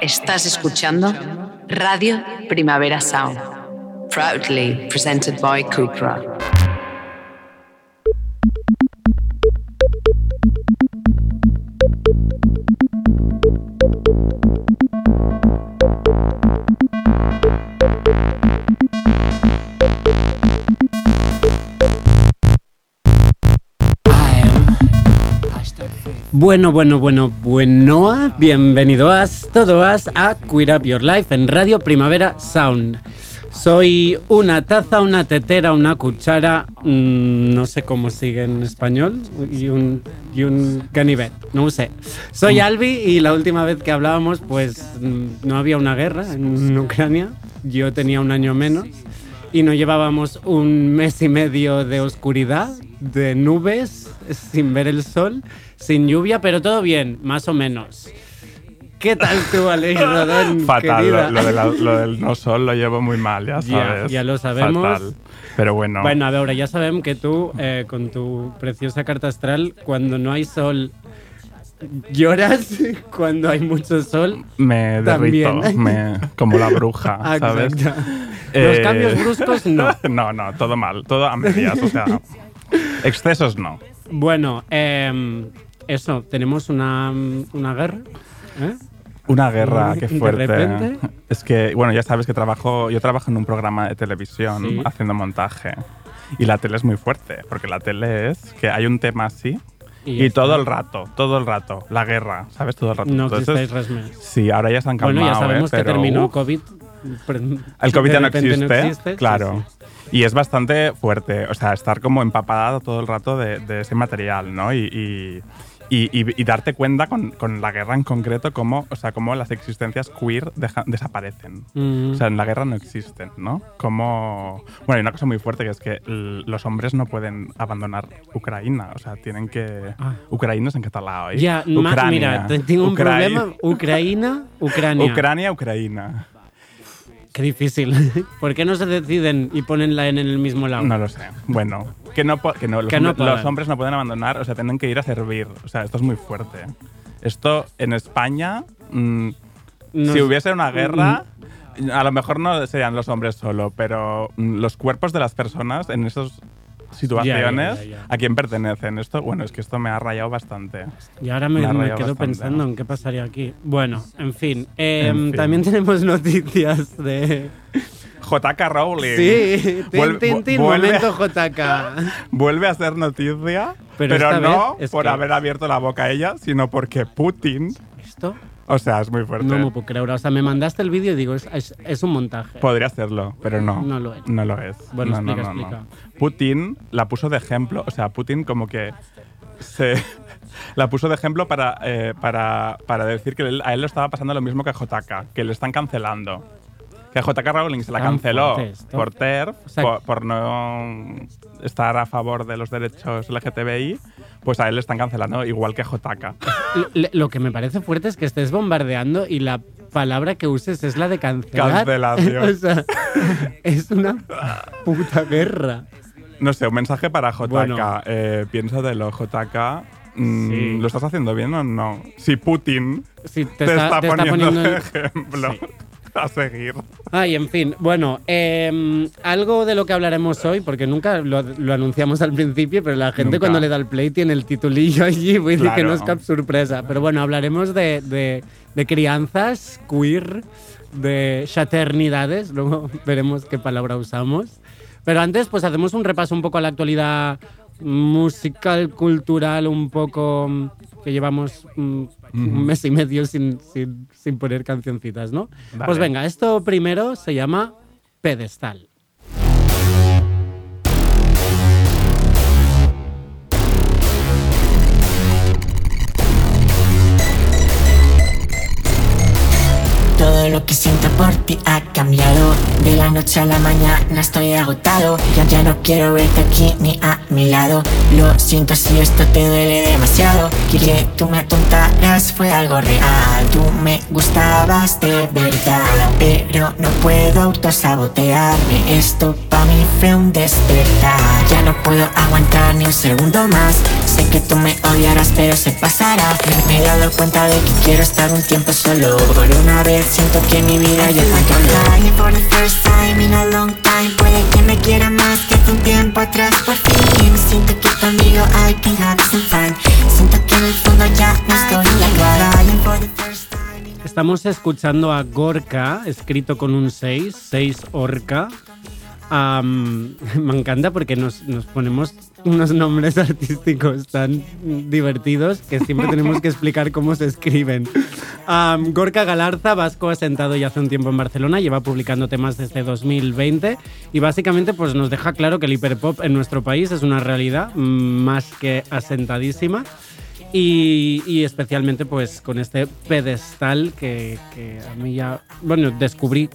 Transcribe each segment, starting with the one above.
Estás escuchando Radio Primavera Sound, proudly presented by Cupra. Bueno, bueno, bueno, bueno, bienvenidos todos a Queer Up Your Life en Radio Primavera Sound. Soy una taza, una tetera, una cuchara, mm, no sé cómo sigue en español, y un, y un ganivet, no sé. Soy Albi y la última vez que hablábamos, pues mm, no había una guerra en Ucrania, yo tenía un año menos y no llevábamos un mes y medio de oscuridad, de nubes, sin ver el sol sin lluvia, pero todo bien, más o menos. ¿Qué tal tú, Alex Rodón? Fatal, lo, lo de la- lo del no sol lo llevo muy mal, ya sabes. ya lo sabemos. Fatal. Pero bueno, Bueno, a veure, ja sabem que tu, eh, con tu preciosa carta astral, cuando no hay sol, lloras, cuando hay mucho sol, me derrito, me, como la bruja, Ah, ¿sabes? exacto. Los Eh, cambios bruscos, no. no, no, todo mal, todo a medias, o sea, excesos no. Bueno, eh, eso, tenemos una, una guerra. ¿eh? Una guerra, qué De fuerte. repente. Es que, bueno, ya sabes que trabajo, yo trabajo en un programa de televisión Sí. haciendo montaje. Y la tele es muy fuerte, porque la tele es que hay un tema así Y todo el rato, todo el rato, la guerra, ¿sabes? Todo el rato. No Entonces, existeix res més. Sí, ahora ya se han calmado, Bueno, ya sabemos ¿eh? que Pero, terminó COVID. El COVID ya no existe, sí, claro. sí. Y es bastante fuerte, o sea, estar como empapada todo el rato de, de ese material, ¿no? Y, y, y- y- y darte cuenta con, con la guerra en concreto cómo, o sea, cómo las existencias queer deja- desaparecen. Mm. O sea, en la guerra no existen, ¿no? Como... Bueno, hay una cosa muy fuerte que es que los hombres no pueden abandonar Ucrania, o sea, tienen que... Ah. Ucrania es en catalán hoy. Ya, ma- mira, te- tengo un problema. Ucraína, Ucrania. Ucrania, Ucrania. Qué difícil. ¿Por qué no se deciden y ponen la N en el mismo lado? No lo sé. Bueno, que no, que no, los, Que no hombres, los hombres no pueden abandonar, o sea, tienen que ir a servir. O sea, esto es muy fuerte. Esto en España, mm, No si sé. hubiese una guerra, a lo mejor no serían los hombres solo, pero mm, los cuerpos de las personas en esas situaciones, Ya, ya, ya, ya. ¿a quién pertenecen? Esto, bueno, es que esto me ha rayado bastante. Y ahora me, quedo bastante. pensando en qué pasaría aquí. Bueno, en fin. Eh, En fin. También tenemos noticias de. JK Rowling. Sí, tin, tin, tin, vuelve- momento JK. Vuelve a ser noticia, Pero no por que- haber abierto la boca a ella, sino porque Putin. Esto O sea, es muy fuerte. no me puedo creer. O sea, me mandaste el vídeo y digo, es, es- es un montaje. Podría serlo, pero no. No lo es. No lo es. Bueno, No, explica, no, no. explica. Putin la puso de ejemplo, o sea, Putin como que se la puso de ejemplo para, eh, para, para decir que él- a él le estaba pasando lo mismo que a JK, que le están cancelando. Que a JK Rowling se la canceló por TERF, O sea, por, por no estar a favor de los derechos LGTBI, pues a él le están cancelando igual que a JK. Lo, lo que me parece fuerte es que estés bombardeando y la palabra que uses es la de cancelar. Cancelación. o sea, es una puta guerra. No sé, un mensaje para JK. Bueno. Eh, piénsatelo, JK. mm, Sí. ¿Lo estás haciendo bien o no? Si Putin te, te, está, está, te está poniendo, de en- ejemplo Sí. a seguir. Ay, en fin. Bueno, eh, algo de lo que hablaremos hoy, porque nunca lo, lo anunciamos al principio, pero la gente Nunca. cuando le da el play tiene el titulillo allí, que no es Claro. cap sorpresa. Pero bueno, hablaremos de, de, de crianzas queer, de chaternidades, luego veremos qué palabra usamos. Pero antes, pues hacemos un repaso un poco a la actualidad musical, cultural, un poco mm, que llevamos un mes y medio sin, sin, sin poner cancioncitas, ¿no? Vale. Pues venga, esto primero se llama pedestal. Todo lo que siento por ti ha cambiado. De la noche a la mañana estoy agotado. Ya, ya no quiero verte aquí ni a mi lado. Lo siento si esto te duele demasiado. Que, que tú me atontaras fue algo real. Tú me gustabas de verdad Pero no, puedo autosabotearme. Esto pa' mí fue un despertar. Ya no puedo aguantar ni un segundo más. Sé que tú me odiarás pero se pasará. Me he dado cuenta de que quiero estar un tiempo solo. Por una vez siento que mi vida ya está cambiando. For the first time in a long time. Puede que me quiera más que hace un tiempo atrás. Por fin Siento que conmigo I can have some fun Siento que en el fondo ya no estoy igual. for the first time Estamos escuchando a Gorka, escrito con un 6, 6 Orca. Am, me encanta porque nos, nos ponemos unos nombres artísticos tan divertidos que siempre tenemos que explicar cómo se escriben. Am, Gorka Galarza, vasco asentado ya hace un tiempo en Barcelona, lleva publicando temas desde 2020 y básicamente pues, nos deja claro que el hiperpop en nuestro país es una realidad más que asentadísima. Y, y especialmente pues con este pedestal que, que a mí ya, bueno, descubrí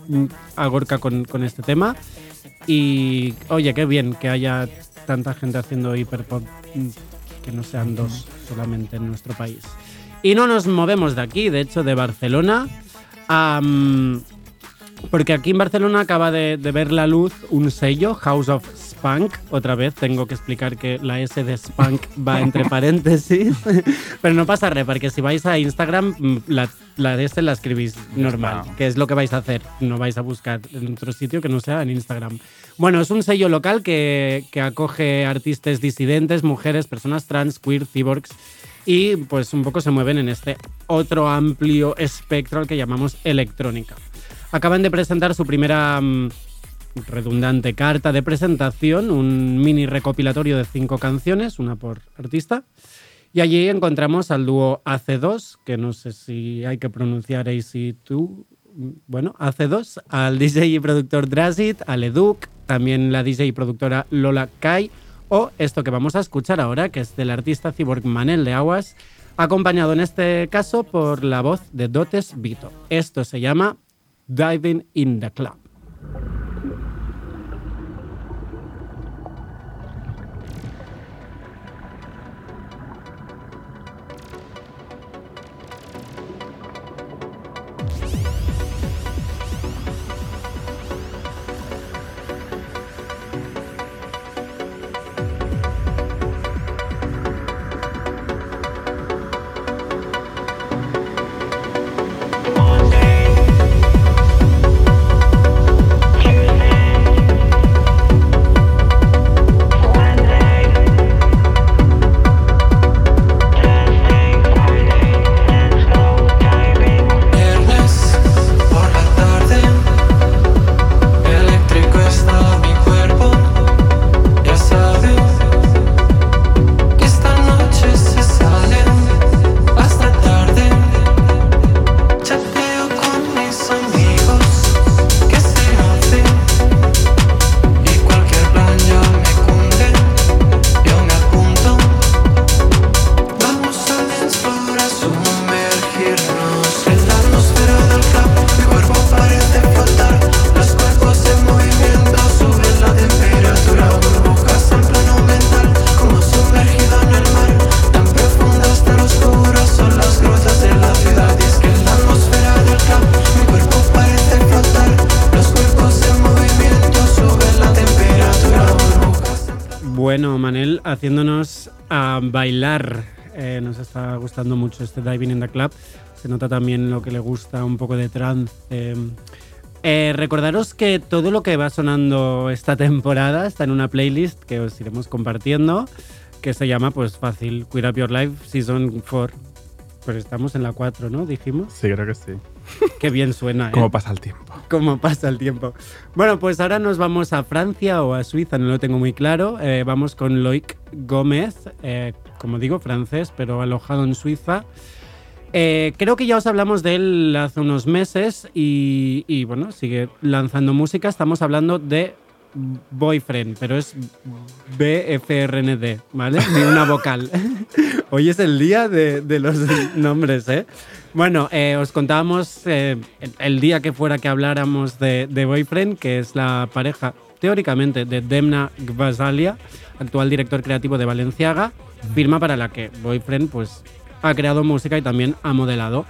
a Gorka con, con este tema y oye, qué bien que haya tanta gente haciendo hiperpop, mm, que no sean dos solamente en nuestro país. Y no nos movemos de aquí, de hecho de Barcelona, porque aquí en Barcelona acaba de, de ver la luz un sello, House of Spunk. Otra vez tengo que explicar que la S de Spunk va entre paréntesis, pero no pasa re, porque si vais a Instagram, mm, la, la S la escribís normal, que es lo que vais a hacer. No vais a buscar en otro sitio que no sea en Instagram. Bueno, es un sello local que, acoge artistas disidentes, mujeres, personas trans, queer, cyborgs y pues un poco se mueven en este otro amplio espectro al que llamamos electrónica. Acaban de presentar su primera mm, redundante carta de presentación, un mini recopilatorio de cinco canciones, una por artista. Y allí encontramos al dúo AC2, que no sé si hay que pronunciar AC2, bueno, AC2, al DJ y productor Drazit, al Educ, también la DJ y productora Lola Kai, o esto que vamos a escuchar ahora, que es del artista cyborg Manel de Aguas, acompañado en este caso por la voz de Dotes Vito. Esto se llama Diving in the Club. Manel, haciéndonos a bailar. Eh, nos está gustando mucho este Diving in the Club. Se nota también lo que le gusta, un poco de trance. Eh, recordaros que todo lo que va sonando esta temporada está en una playlist que os iremos compartiendo, que se llama, pues fácil, Up Your Life Season 4. Pues estamos en la 4, ¿no? Dijimos. Sí, creo que sí. Qué bien suena, ¿eh? ¿Cómo pasa el tiempo? cómo pasa el tiempo. Bueno, pues ahora nos vamos a Francia o a Suiza, no lo tengo muy claro. Eh, vamos con Loic Gómez, eh, como digo, francés, pero alojado en Suiza. Eh, creo que ya os hablamos de él hace unos meses y, y, bueno, sigue lanzando música. Estamos hablando de Boyfriend, pero es BFRND, ¿vale? Ni una vocal. Hoy es el día de, los nombres, ¿eh? Bueno, eh, os contábamos eh, el- el día que fuera que habláramos de, de Boyfriend, que es la pareja, teóricamente, de Demna Gvasalia, actual director creativo de Valenciaga, firma para la que Boyfriend pues, ha creado música y también ha modelado.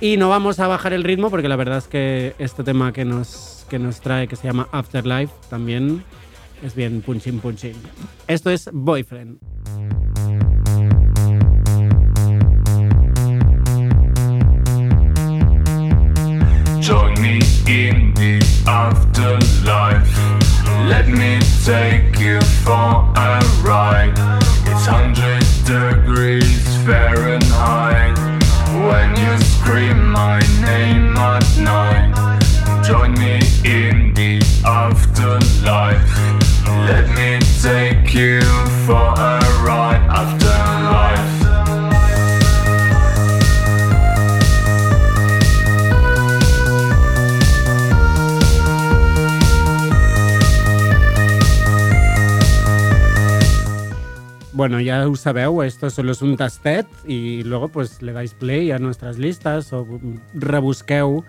Y no vamos a bajar el ritmo porque la verdad es que este tema que nos, que nos trae, que se llama Afterlife, también es bien punchin punchin. Esto es Boyfriend. Join me in the afterlife. Let me take you for a ride. It's hundred degrees Fahrenheit when you scream my name at night. Join me in the afterlife. Let me take you for a ride. Afterlife. Bueno, ya ho sabeu, esto solo és un tastet i luego pues le dais play a nuestras listas o rebusqueu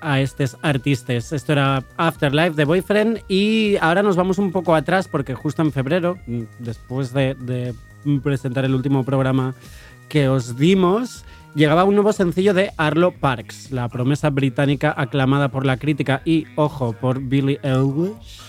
a estos artistas. Esto era Afterlife de Boyfriend y ahora nos vamos un poco atrás porque justo en febrero, mm, después de, de presentar el último programa que os dimos, llegaba un nuevo sencillo de Arlo Parks, la promesa británica aclamada por la crítica y, ojo, por Billie Eilish.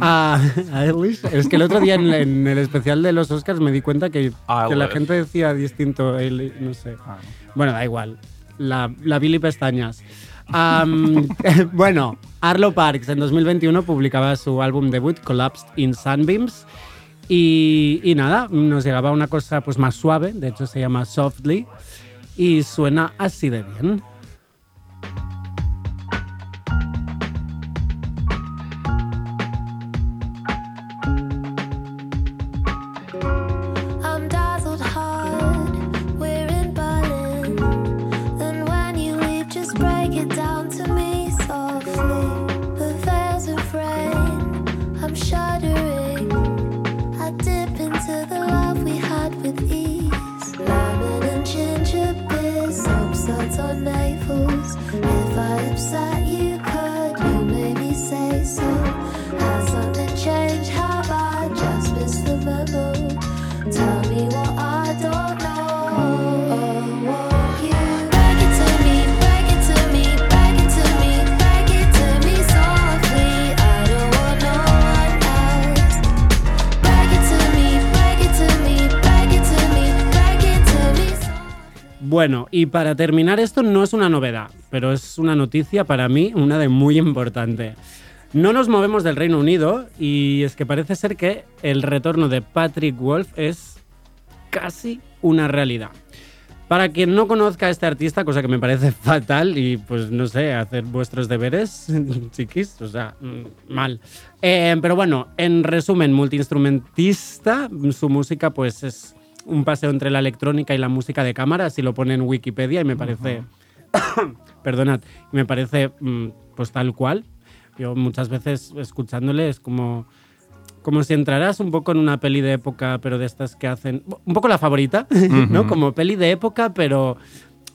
Ah, Eilish. Es que el otro día en, en el especial de los Oscars me di cuenta que, que la gente decía distinto, Eilish, no sé. Ah, Bueno, da igual. La, la Billy Pestañas. Bueno, Arlo Parks en 2021 publicaba su álbum debut, Collapsed in Sunbeams. Y, y nada, nos llegaba una cosa pues más suave, de hecho se llama Softly, y suena así de bien. Para terminar, esto no es una novedad, pero es una noticia para mí, una de muy importante. No nos movemos del Reino Unido y es que parece ser que el retorno de Patrick Wolf es casi una realidad. Para quien no conozca a este artista, cosa que me parece fatal y pues no sé, hacer vuestros deberes, chiquis, o sea, mm, mal. Eh, pero bueno, en resumen, multiinstrumentista, su música pues es un paseo entre la electrónica y la música de cámara, así lo pone en Wikipedia y me parece, perdonad, me parece mm, pues tal cual. Yo muchas veces escuchándole es como como si entraras un poco en una peli de época, pero de estas que hacen. Un poco la favorita, ¿no? Ujú. Como peli de época, pero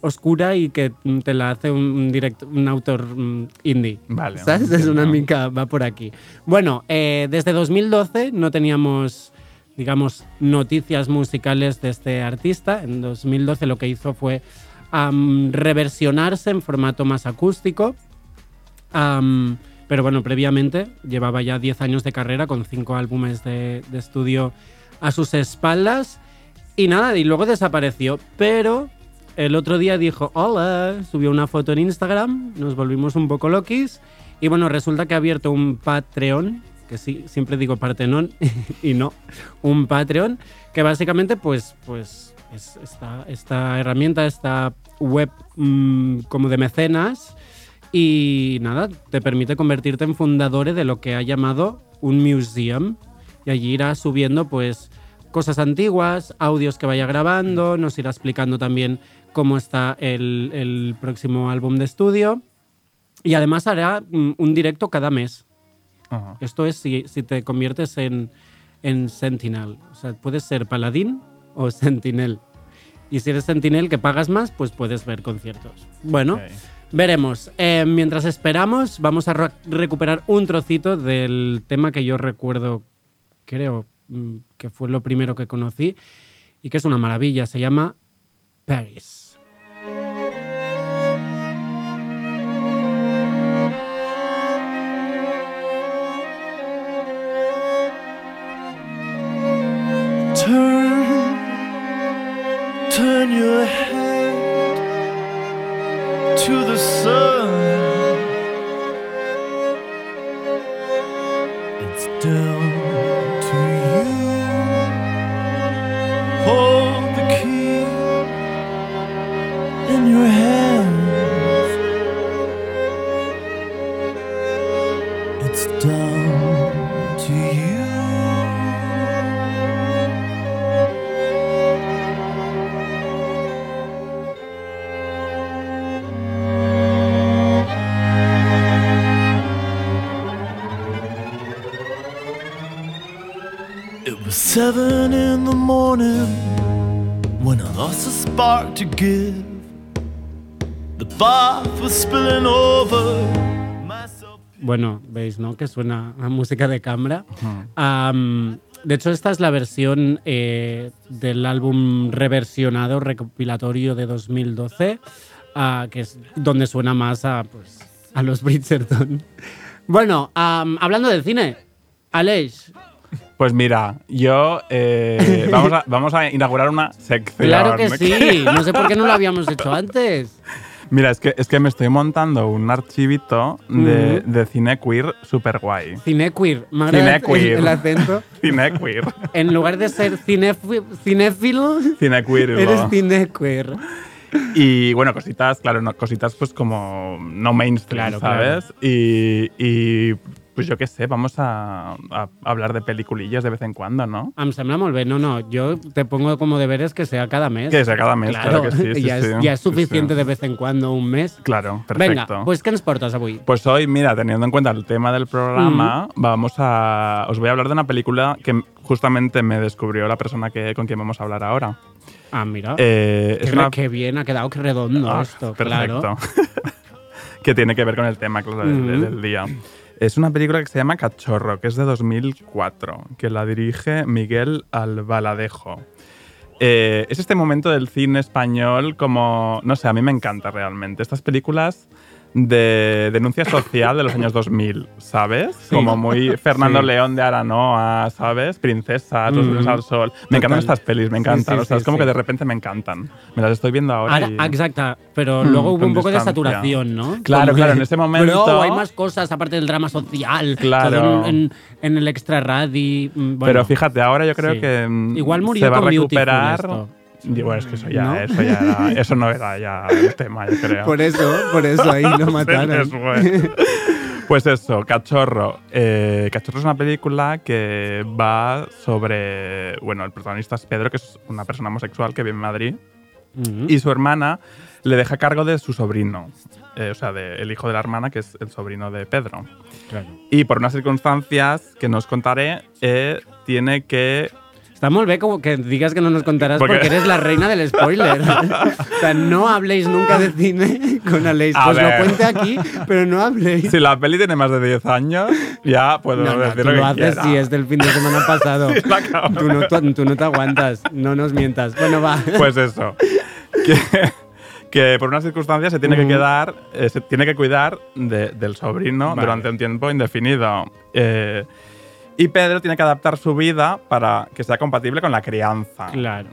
oscura y que te la hace un, un direct- un autor mm, indie. Vale, ¿Sabes? Es una mica, va por aquí. Bueno, eh, desde 2012 no teníamos, digamos, noticias musicales de este artista. En 2012 lo que hizo fue reversionarse en formato más acústico. Pero bueno, previamente llevaba ya 10 años de carrera con 5 álbumes de, de estudio a sus espaldas. Y nada, y luego desapareció. Pero el otro día dijo, hola, subió una foto en Instagram, nos volvimos un poco loquis. Y bueno, resulta que ha abierto un Patreon, que sí, siempre digo Partenón y no, un Patreon, que básicamente pues, pues es esta, esta herramienta, esta web mm, como de mecenas. Y nada, te permite convertirte en fundador de lo que ha llamado un museum. Y allí irá subiendo pues cosas antiguas, audios que vaya grabando, nos irá explicando también cómo está el, el próximo álbum de estudio. Y además hará mm, un directo cada mes. Ajá. Esto es si, si te conviertes en, en Sentinel. O sea, puedes ser paladín o sentinel. Y si eres sentinel que pagas más, pues puedes ver conciertos. Bueno, veremos. Eh, mientras esperamos, vamos a re- recuperar un trocito del tema que yo recuerdo, creo mm, que fue lo primero que conocí y que es una maravilla. Se llama Paris. ¿No? Que suena a música de cámara. De hecho, esta es la versión eh, del álbum reversionado, recopilatorio de 2012, ah, que es donde suena más a, pues, a los Bridgerton. Bueno, hablando del cine, Aleix, Pues mira, yo eh, vamos, a, vamos a inaugurar una sección. claro que sí, no sé por qué no lo habíamos hecho antes. Mira, es que, es que me estoy montando un archivito de, de cine queer super guay. Cine queer, me agrada Cinequeer. el acento. Cine queer. En lugar de ser cinéfilo, Cine queer. eres ¿no? cine queer. Y bueno, cositas, claro, no, cositas pues como no mainstream, Claro, ¿sabes? Y, y, pues yo qué sé, vamos a, a hablar de peliculillas de vez en cuando, ¿no? Em sembla molt bé. No, no, yo te pongo como deberes que sea cada mes. Que sea cada mes, claro que sí, sí, ya, sí. es, ya es suficiente de vez en cuando un mes. Claro, perfecto. Venga, pues ¿qué nos portas avui? Pues hoy, mira, teniendo en cuenta el tema del programa, vamos a. Os voy a hablar de una película que justamente me descubrió la persona que, con quien vamos a hablar ahora. Ah, mira. Eh, qué, es una. qué bien ha quedado, qué redondo Ah, esto. perfecto. Claro. que tiene que ver con el tema, claro, del, Ujú. del día. Es una película que se llama Cachorro, que es de 2004, que la dirige Miguel Albaladejo. Eh, es este momento del cine español como, no sé, a mí me encanta realmente. Estas películas de denuncia social de los años 2000, ¿sabes? Como muy Fernando Sí. León de Aranoa, ¿sabes? Princesa, Los Mm. lunes al sol. Me encantan Total. estas pelis, me Sí, encantan. sí, o sea, sí, es como sí. que de repente me encantan. Me las estoy viendo ahora. Ahora, y- exacta, pero Mm, luego hubo un poco de distancia. saturación, ¿no? Claro, Como claro, de, en ese momento- Bro, hay más cosas aparte del drama social. Claro. en, en- el extra radi. mm, bueno, Pero fíjate, ahora yo creo sí. que mm, Igual murió se va a recuperar. Bueno, es que eso ya, ¿No? eso ya era- eso no era ya el tema, yo creo. Por eso, por eso ahí lo mataron. Pues eso, Cachorro. Eh, Cachorro es una película que va sobre. Bueno, el protagonista es Pedro, que es una persona homosexual que vive en Madrid. Y su hermana le deja cargo de su sobrino. Eh, o sea, de- el hijo de la hermana, que es el sobrino de Pedro. Claro. Y por unas circunstancias que no os contaré, eh, tiene que Está muy bien como que digas que no nos contarás Porque- porque, eres la reina del spoiler. o sea, no habléis nunca de cine con Aleix. A Pues ver. lo cuente aquí, pero no habléis. Si la peli tiene más de 10 años, ya puedo No, no, decir tú lo que haces quiera. si es del fin de semana pasado. Sí, tú, no, tú, tú no te aguantas, no nos mientas. Bueno, va. Pues eso. que, que por unas circunstancias se tiene que Ujú. quedar, eh, se tiene que cuidar de- del sobrino Vale. durante un tiempo indefinido. Eh, y Pedro tiene que adaptar su vida para que sea compatible con la crianza. Claro,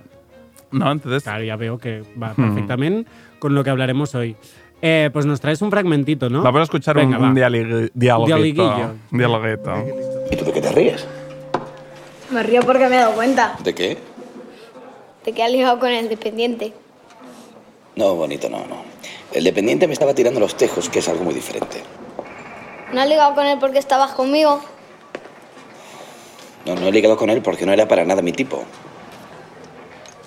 ¿No? Entonces, claro, ya veo que va Hmm. perfectamente con lo que hablaremos hoy. Eh, pues nos traes un fragmentito, ¿no? vamos a escuchar Venga, un, un dialoguito. Dialoguillo. Dialoguito. ¿Y tú de qué te ríes? Me río porque me he dado cuenta ¿De qué? de que ha ligado con el dependiente. No, bonito, no, no. El dependiente me estaba tirando los tejos, que es algo muy diferente. No has ligado con él porque estabas conmigo. No, no he ligado con él porque no era para nada mi tipo.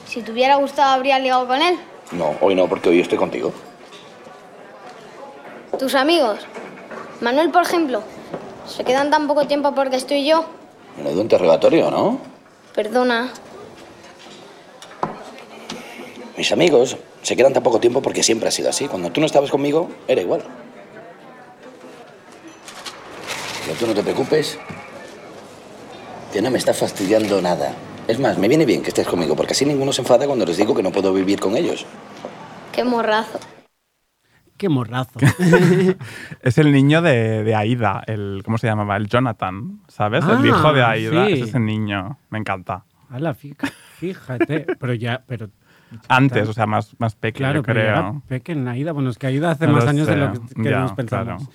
Si te hubiera gustado, habría ligado con él. No, hoy no, porque hoy estoy contigo. Tus amigos. Manuel, por ejemplo. Se quedan tan poco tiempo porque estoy yo. Menudo interrogatorio, ¿no? Perdona. Mis amigos se quedan tan poco tiempo porque siempre ha sido así. Cuando tú no estabas conmigo, era igual. Pero tú no te preocupes, que no me está fastidiando nada. Es más, me viene bien que estés conmigo, porque así ninguno se enfada cuando les digo que no puedo vivir con ellos. Qué morrazo. Qué morrazo. Es el niño de, de Aida, el, ¿cómo se llamaba? El Jonathan, ¿sabes? Ah, el hijo de Aida. sí. Es ese niño. Me encanta. Hala, fija- fíjate. Pero ya, pero Antes, o sea, más, más pequeño, claro, pero creo. era pequeña Aida. Bueno, es que Aida hace No más años de sé. lo que, que Ya, nos pensamos. claro.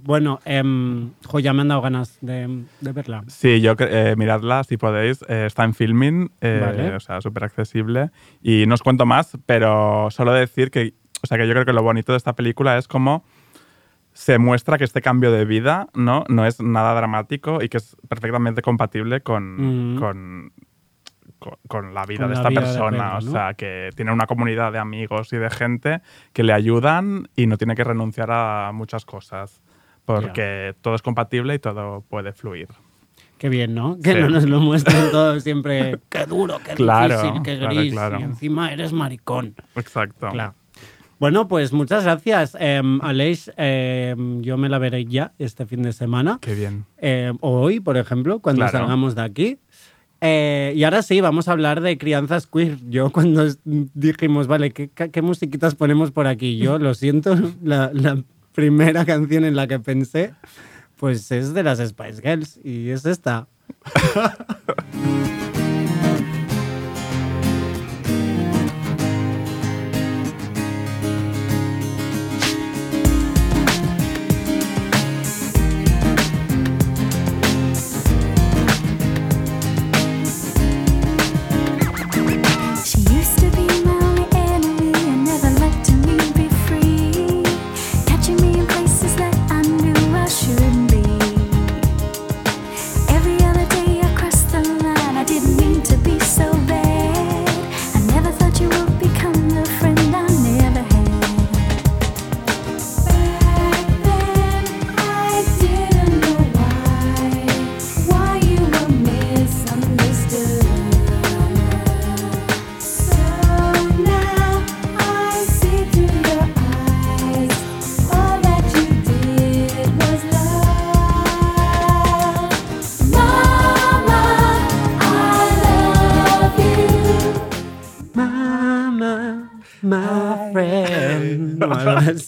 Bueno, em, jo, ya me han dado ganas de, de verla. Sí, yo eh, miradla si podéis. eh, está en filming, eh, Vale. o sea, súper accesible. Y no os cuento más, pero solo decir que, o sea, que yo creo que lo bonito de esta película es como se muestra que este cambio de vida no, no es nada dramático y que es perfectamente compatible con, Mm. con, con- con la vida Con de esta vida de persona. O sea, que tiene una comunidad de amigos y de gente que le ayudan y no tiene que renunciar a muchas cosas. Porque todo es compatible y todo puede fluir. Qué bien, ¿no? Que Sí. no nos lo muestren todo siempre. Qué duro, qué Claro, difícil, qué gris. claro. Y encima eres maricón. Exacto. Claro. Bueno, pues muchas gracias, eh, Aleix. eh, yo me la veré ya este fin de semana. Qué bien. Eh, o hoy, por ejemplo, cuando salgamos de aquí. Eh, y ahora sí, vamos a hablar de crianzas queer. Yo cuando dijimos, vale, ¿qué, qué- qué musiquitas ponemos por aquí? Yo lo siento, la, la primera canción en la que pensé, pues es de las Spice Girls y es esta.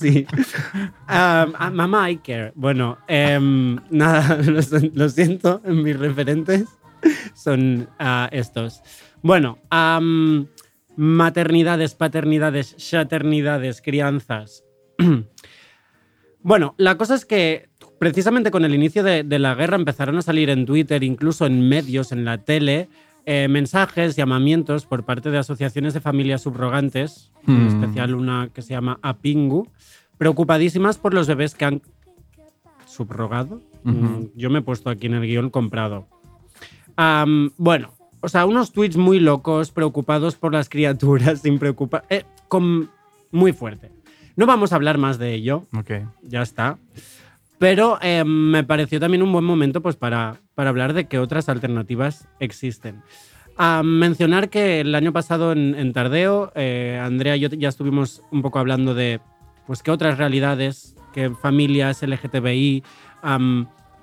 Así. Um, ah, Mama I care. Bueno, em, nada, lo, siento, mis referentes son ah, estos. Bueno, maternidades, paternidades, chaternidades, crianzas. Bueno, la cosa es que precisamente con el inicio de la guerra empezaron a salir en Twitter, incluso en medios, en la tele, eh, mensajes, llamamientos por parte de asociaciones de familias subrogantes, en Mm. especial una que se llama Apingu, preocupadísimas por los bebés que han subrogado. Mm, Yo me he puesto aquí en el guion comprado. Bueno, o sea, unos tweets muy locos, preocupados por las criaturas, sin preocupar. eh, con, muy fuerte. No vamos a hablar más de ello, Ok. ya está. Pero eh, me pareció también un buen momento pues, para, para hablar de qué otras alternativas existen. A mencionar que el año pasado en, en Tardeo, eh, Andrea y yo ya estuvimos un poco hablando de pues, qué otras realidades, qué familias LGTBI,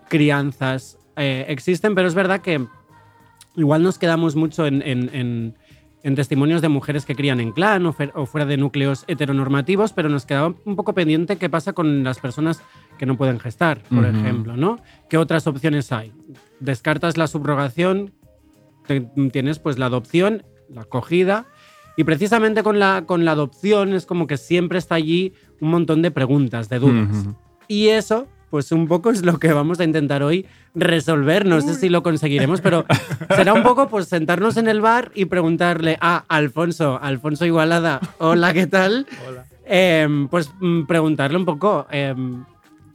crianzas eh, existen, pero es verdad que igual nos quedamos mucho en, en- en- en testimonios de mujeres que crían en clan o, fuera de núcleos heteronormativos, pero nos quedaba un poco pendiente qué pasa con las personas que no pueden gestar, por ejemplo, ¿no? ¿Qué otras opciones hay? Descartas la subrogación, te- tienes pues la adopción, la acogida, y precisamente con la, con la adopción es como que siempre está allí un montón de preguntas, de dudas. Y eso, pues un poco es lo que vamos a intentar hoy resolver. No sé si lo conseguiremos, pero será un poco pues sentarnos en el bar y preguntarle a Alfonso, Alfonso Igualada, hola, ¿qué tal? Em, pues mm, preguntarle un poco em,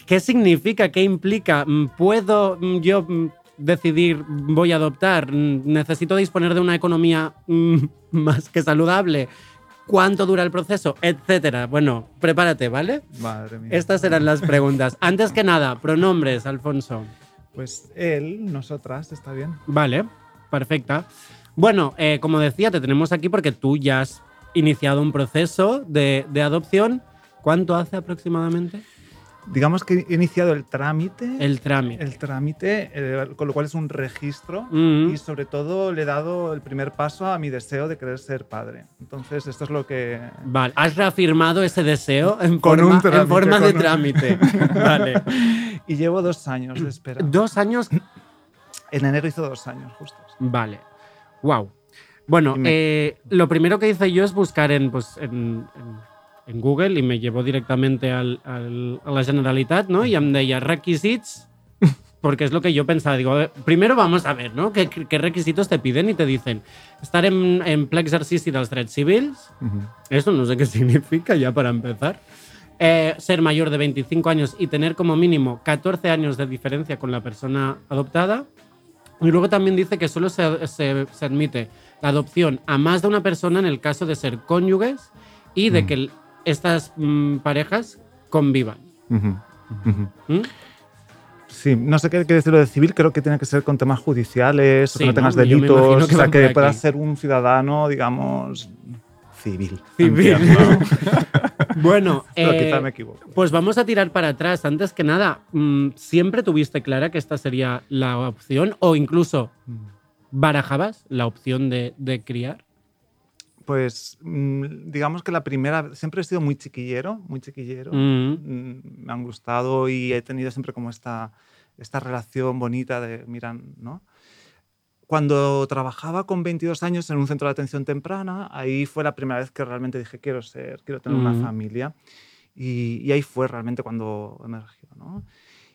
qué significa, qué implica, Mm, puedo mm, yo decidir, voy a adoptar, necesito disponer de una economía mm, más que saludable. ¿Cuánto dura el proceso? Etcétera. Bueno, prepárate, ¿vale? Madre mía. Estas eran las preguntas. Antes que nada, pronombres, Alfonso. Pues él, nosotras, está bien. Vale, perfecta. Bueno, eh, como decía, te tenemos aquí porque tú ya has iniciado un proceso de, de adopción. ¿Cuánto hace aproximadamente? Digamos que he iniciado el trámite. El trámite. el trámite, eh, con lo cual es un registro Mm. y sobre todo le he dado el primer paso a mi deseo de querer ser padre. Entonces esto es lo que... Vale, has reafirmado ese deseo en Con forma, un en trámite, forma de un- trámite. vale. Y llevo dos años de espera. Dos años. En enero hizo dos años justos. Vale. Wow. Bueno, me- eh, lo primero que hice yo es buscar en, pues, en, en- en Google y me llevó directamente al, al- a la Generalitat, ¿no? Y em deia requisits, porque es lo que yo pensaba. Digo, primero vamos a ver, ¿no? ¿Qué, qué requisitos te piden y te dicen? Estar en, en ple exercici dels drets civils, eso no sé qué significa ya para empezar. Eh, ser mayor de 25 años y tener como mínimo 14 años de diferencia con la persona adoptada. Y luego también dice que solo se, se- se admite la adopción a más de una persona en el caso de ser cónyuges y de que estas mm, parejas convivan. ¿Mm? Sí, no sé qué quiere decir lo de civil, creo que tiene que ser con temas judiciales, o Sí, que no tengas ¿no? Delitos, que o sea, que puedas ser un ciudadano, digamos, civil. Civil. Entiendo. Bueno, Pero eh, quizá me equivoco. pues vamos a tirar para atrás. Antes que nada, mm, ¿siempre tuviste clara que esta sería la opción o incluso barajabas la opción de, de criar? Pues mm, digamos que la primera, siempre he sido muy chiquillero, muy chiquillero. Mm. Mm, Me han gustado y he tenido siempre como esta, esta relación bonita de, miran, ¿no? Cuando trabajaba con 22 años en un centro de atención temprana, ahí fue la primera vez que realmente dije, quiero ser, quiero tener una Mm. familia. Y, y ahí fue realmente cuando emergió, ¿no?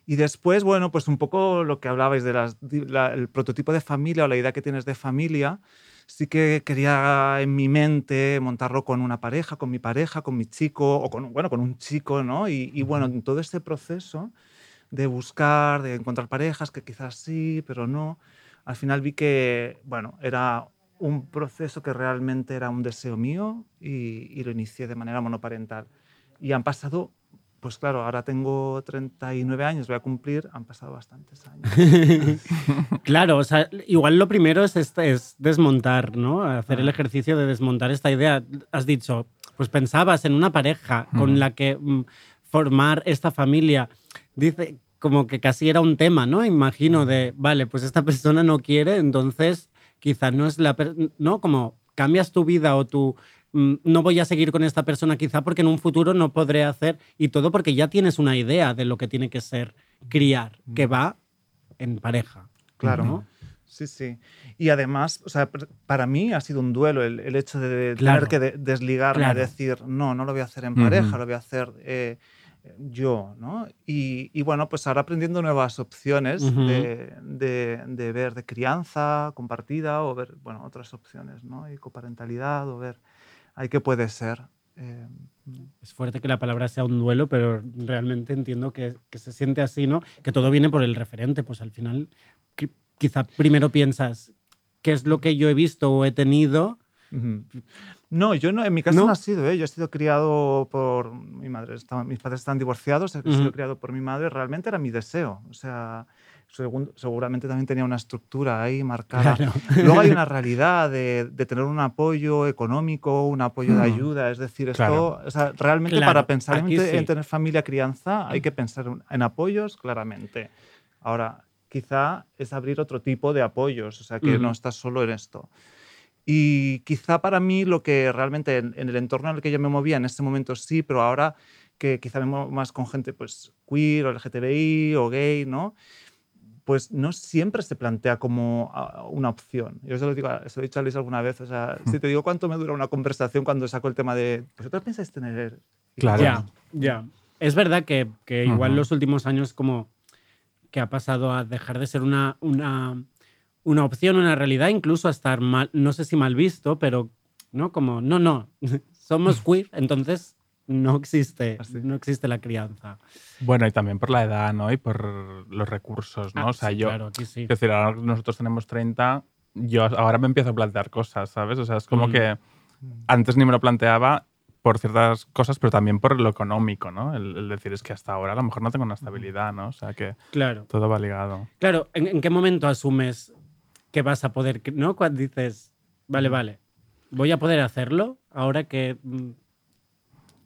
Y después, bueno, pues un poco lo que hablabais de di- la- el prototipo de familia o la idea que tienes de familia, sí que quería en mi mente montarlo con una pareja, con mi pareja, con mi chico o con, bueno, con un chico, ¿no? Y, y bueno, en todo este proceso de buscar, de encontrar parejas que quizás sí, pero no, al final vi que, bueno, era un proceso que realmente era un deseo mío y, y lo inicié de manera monoparental. Y han pasado, pues claro, ahora tengo 39 años, voy a cumplir, han pasado bastantes años. Claro, o sea, igual lo primero es, este- es desmontar, ¿no? Hacer el Ah. ejercicio de desmontar esta idea. Has dicho, pues pensabas en una pareja con la que mm, formar esta familia. Dice como que casi era un tema, ¿no? Imagino de, vale, pues esta persona no quiere, entonces quizá no es la... ¿No? Como cambias tu vida o tu... mm, No voy a seguir con esta persona quizá porque en un futuro no podré hacer y todo porque ya tienes una idea de lo que tiene que ser criar, que va en pareja. Claro. ¿no? Sí, sí. Y además, o sea, para mí ha sido un duelo el, el hecho de Claro. tener que de- desligarme, Claro. decir, no, no lo voy a hacer en pareja, lo voy a hacer eh, yo, ¿no? Y, y bueno, pues ahora aprendiendo nuevas opciones de, de- de ver de crianza compartida o ver, bueno, otras opciones, ¿no? Y coparentalidad o ver, ahí qué puede ser. Eh, Es fuerte que la palabra sea un duelo, pero realmente entiendo que, que se siente así, ¿no? Que todo viene por el referente. Pues al final, qui- quizá primero piensas qué es lo que yo he visto o he tenido. No, yo no, en mi caso ¿No? no, ha sido, ¿eh? yo he sido criado por mi madre, estaba- mis padres están divorciados, he sido Ujú. criado por mi madre, realmente era mi deseo, o sea, seguramente también tenía una estructura ahí marcada. Claro. Luego hay una realidad de, de tener un apoyo económico, un apoyo de Mm. ayuda, es decir, esto, Claro. o sea, realmente Claro, para pensar en, sí. en tener familia, crianza, hay que pensar en- apoyos, claramente. Ahora, quizá es abrir otro tipo de apoyos, o sea, que no estás solo en esto. Y quizá para mí lo que realmente en, en el entorno en el que yo me movía en ese momento sí, pero ahora que quizá me muevo más con gente pues queer o LGTBI o gay, ¿no? Pues no siempre se plantea como ah, una opción. Yo se lo, digo, a- se lo he dicho a Liz alguna vez, o sea, si te digo cuánto me dura una conversación cuando saco el tema de, ¿vosotros pensáis tener? Claro. Ya, ya. Es verdad que, que igual Ujú. los últimos años como que ha pasado a dejar de ser una, una, una opción, una realidad, incluso a estar mal, no sé si mal visto, pero no como, no, no, somos queer, entonces no existe, Así. no existe la crianza. Bueno, y también por la edad, ¿no? Y por los recursos, ¿no? Ah, o sea, sí, yo, claro, aquí sí. es decir, ahora nosotros tenemos 30, yo ahora me empiezo a plantear cosas, ¿sabes? O sea, es como Mm. que antes ni me lo planteaba por ciertas cosas, pero también por lo económico, ¿no? El, el decir es que hasta ahora a lo mejor no tengo una estabilidad, ¿no? O sea, que Claro. todo va ligado. Claro, ¿en, en qué momento asumes que vas a poder, ¿no? Cuando dices, vale, vale, voy a poder hacerlo ahora que...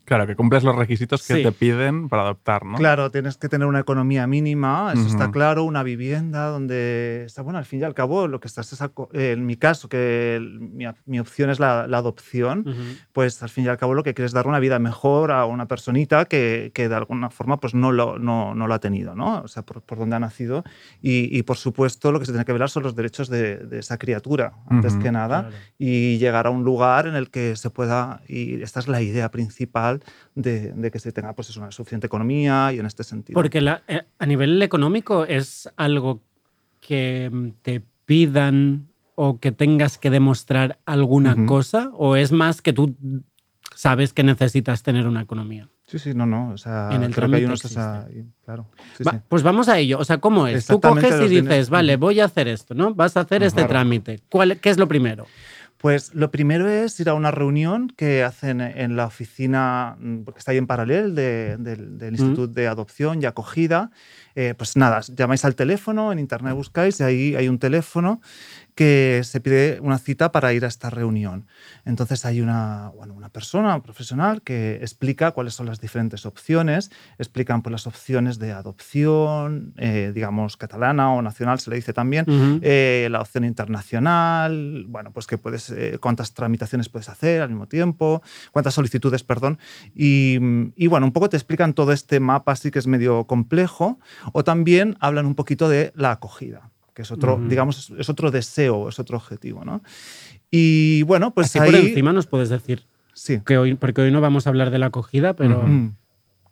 Claro, que cumples los requisitos que Sí. te piden para adoptar, ¿no? Claro, tienes que tener una economía mínima, eso está claro, una vivienda donde, está, bueno, al fin y al cabo, lo que estás es, eh, en mi caso, que el- mi, mi opción es la, la adopción, pues al fin y al cabo lo que quieres es dar una vida mejor a una personita que, que de alguna forma pues no lo, no, no lo ha tenido, ¿no? O sea, por, por donde ha nacido. Y, y, por supuesto lo que se tiene que velar son los derechos de, de esa criatura, antes que nada, Claro. y llegar a un lugar en el que se pueda, y esta es la idea principal de, de que se tenga pues una suficiente economía y en este sentido. Porque la- eh, a nivel económico es algo que mm, te pidan o que tengas que demostrar alguna cosa o es más que tú sabes que necesitas tener una economía. Sí, sí, no, no. O sea, En el creo que hay unos. claro. Sí, Va, sí. Pues vamos a ello. O sea, ¿cómo es? Tú coges y dices, vale, voy a hacer esto, ¿no? Vas a hacer este Claro. trámite. ¿Cuál, ¿Qué es lo primero? Pues lo primero es ir a una reunión que hacen en la oficina, mm, que está ahí en paralelo de- del, del Instituto de Adopción y Acogida. Eh, pues nada, llamáis al teléfono, en internet buscáis y ahí hay un teléfono que se pide una cita para ir a esta reunión. Entonces hay una, bueno, una persona un profesional que explica cuáles son las diferentes opciones, explican pues, las opciones de adopción, eh, digamos, catalana o nacional, se le dice también, eh, la opción internacional, bueno, pues que puedes, eh, cuántas tramitaciones puedes hacer al mismo tiempo, cuántas solicitudes, perdón, y, y, bueno, un poco te explican todo este mapa así que es medio complejo, o también hablan un poquito de la acogida, que es otro, digamos, es otro deseo, es otro objetivo, ¿no? Y bueno, pues Así ahí... por encima nos puedes decir Sí. que hoy, porque hoy no vamos a hablar de la acogida, pero.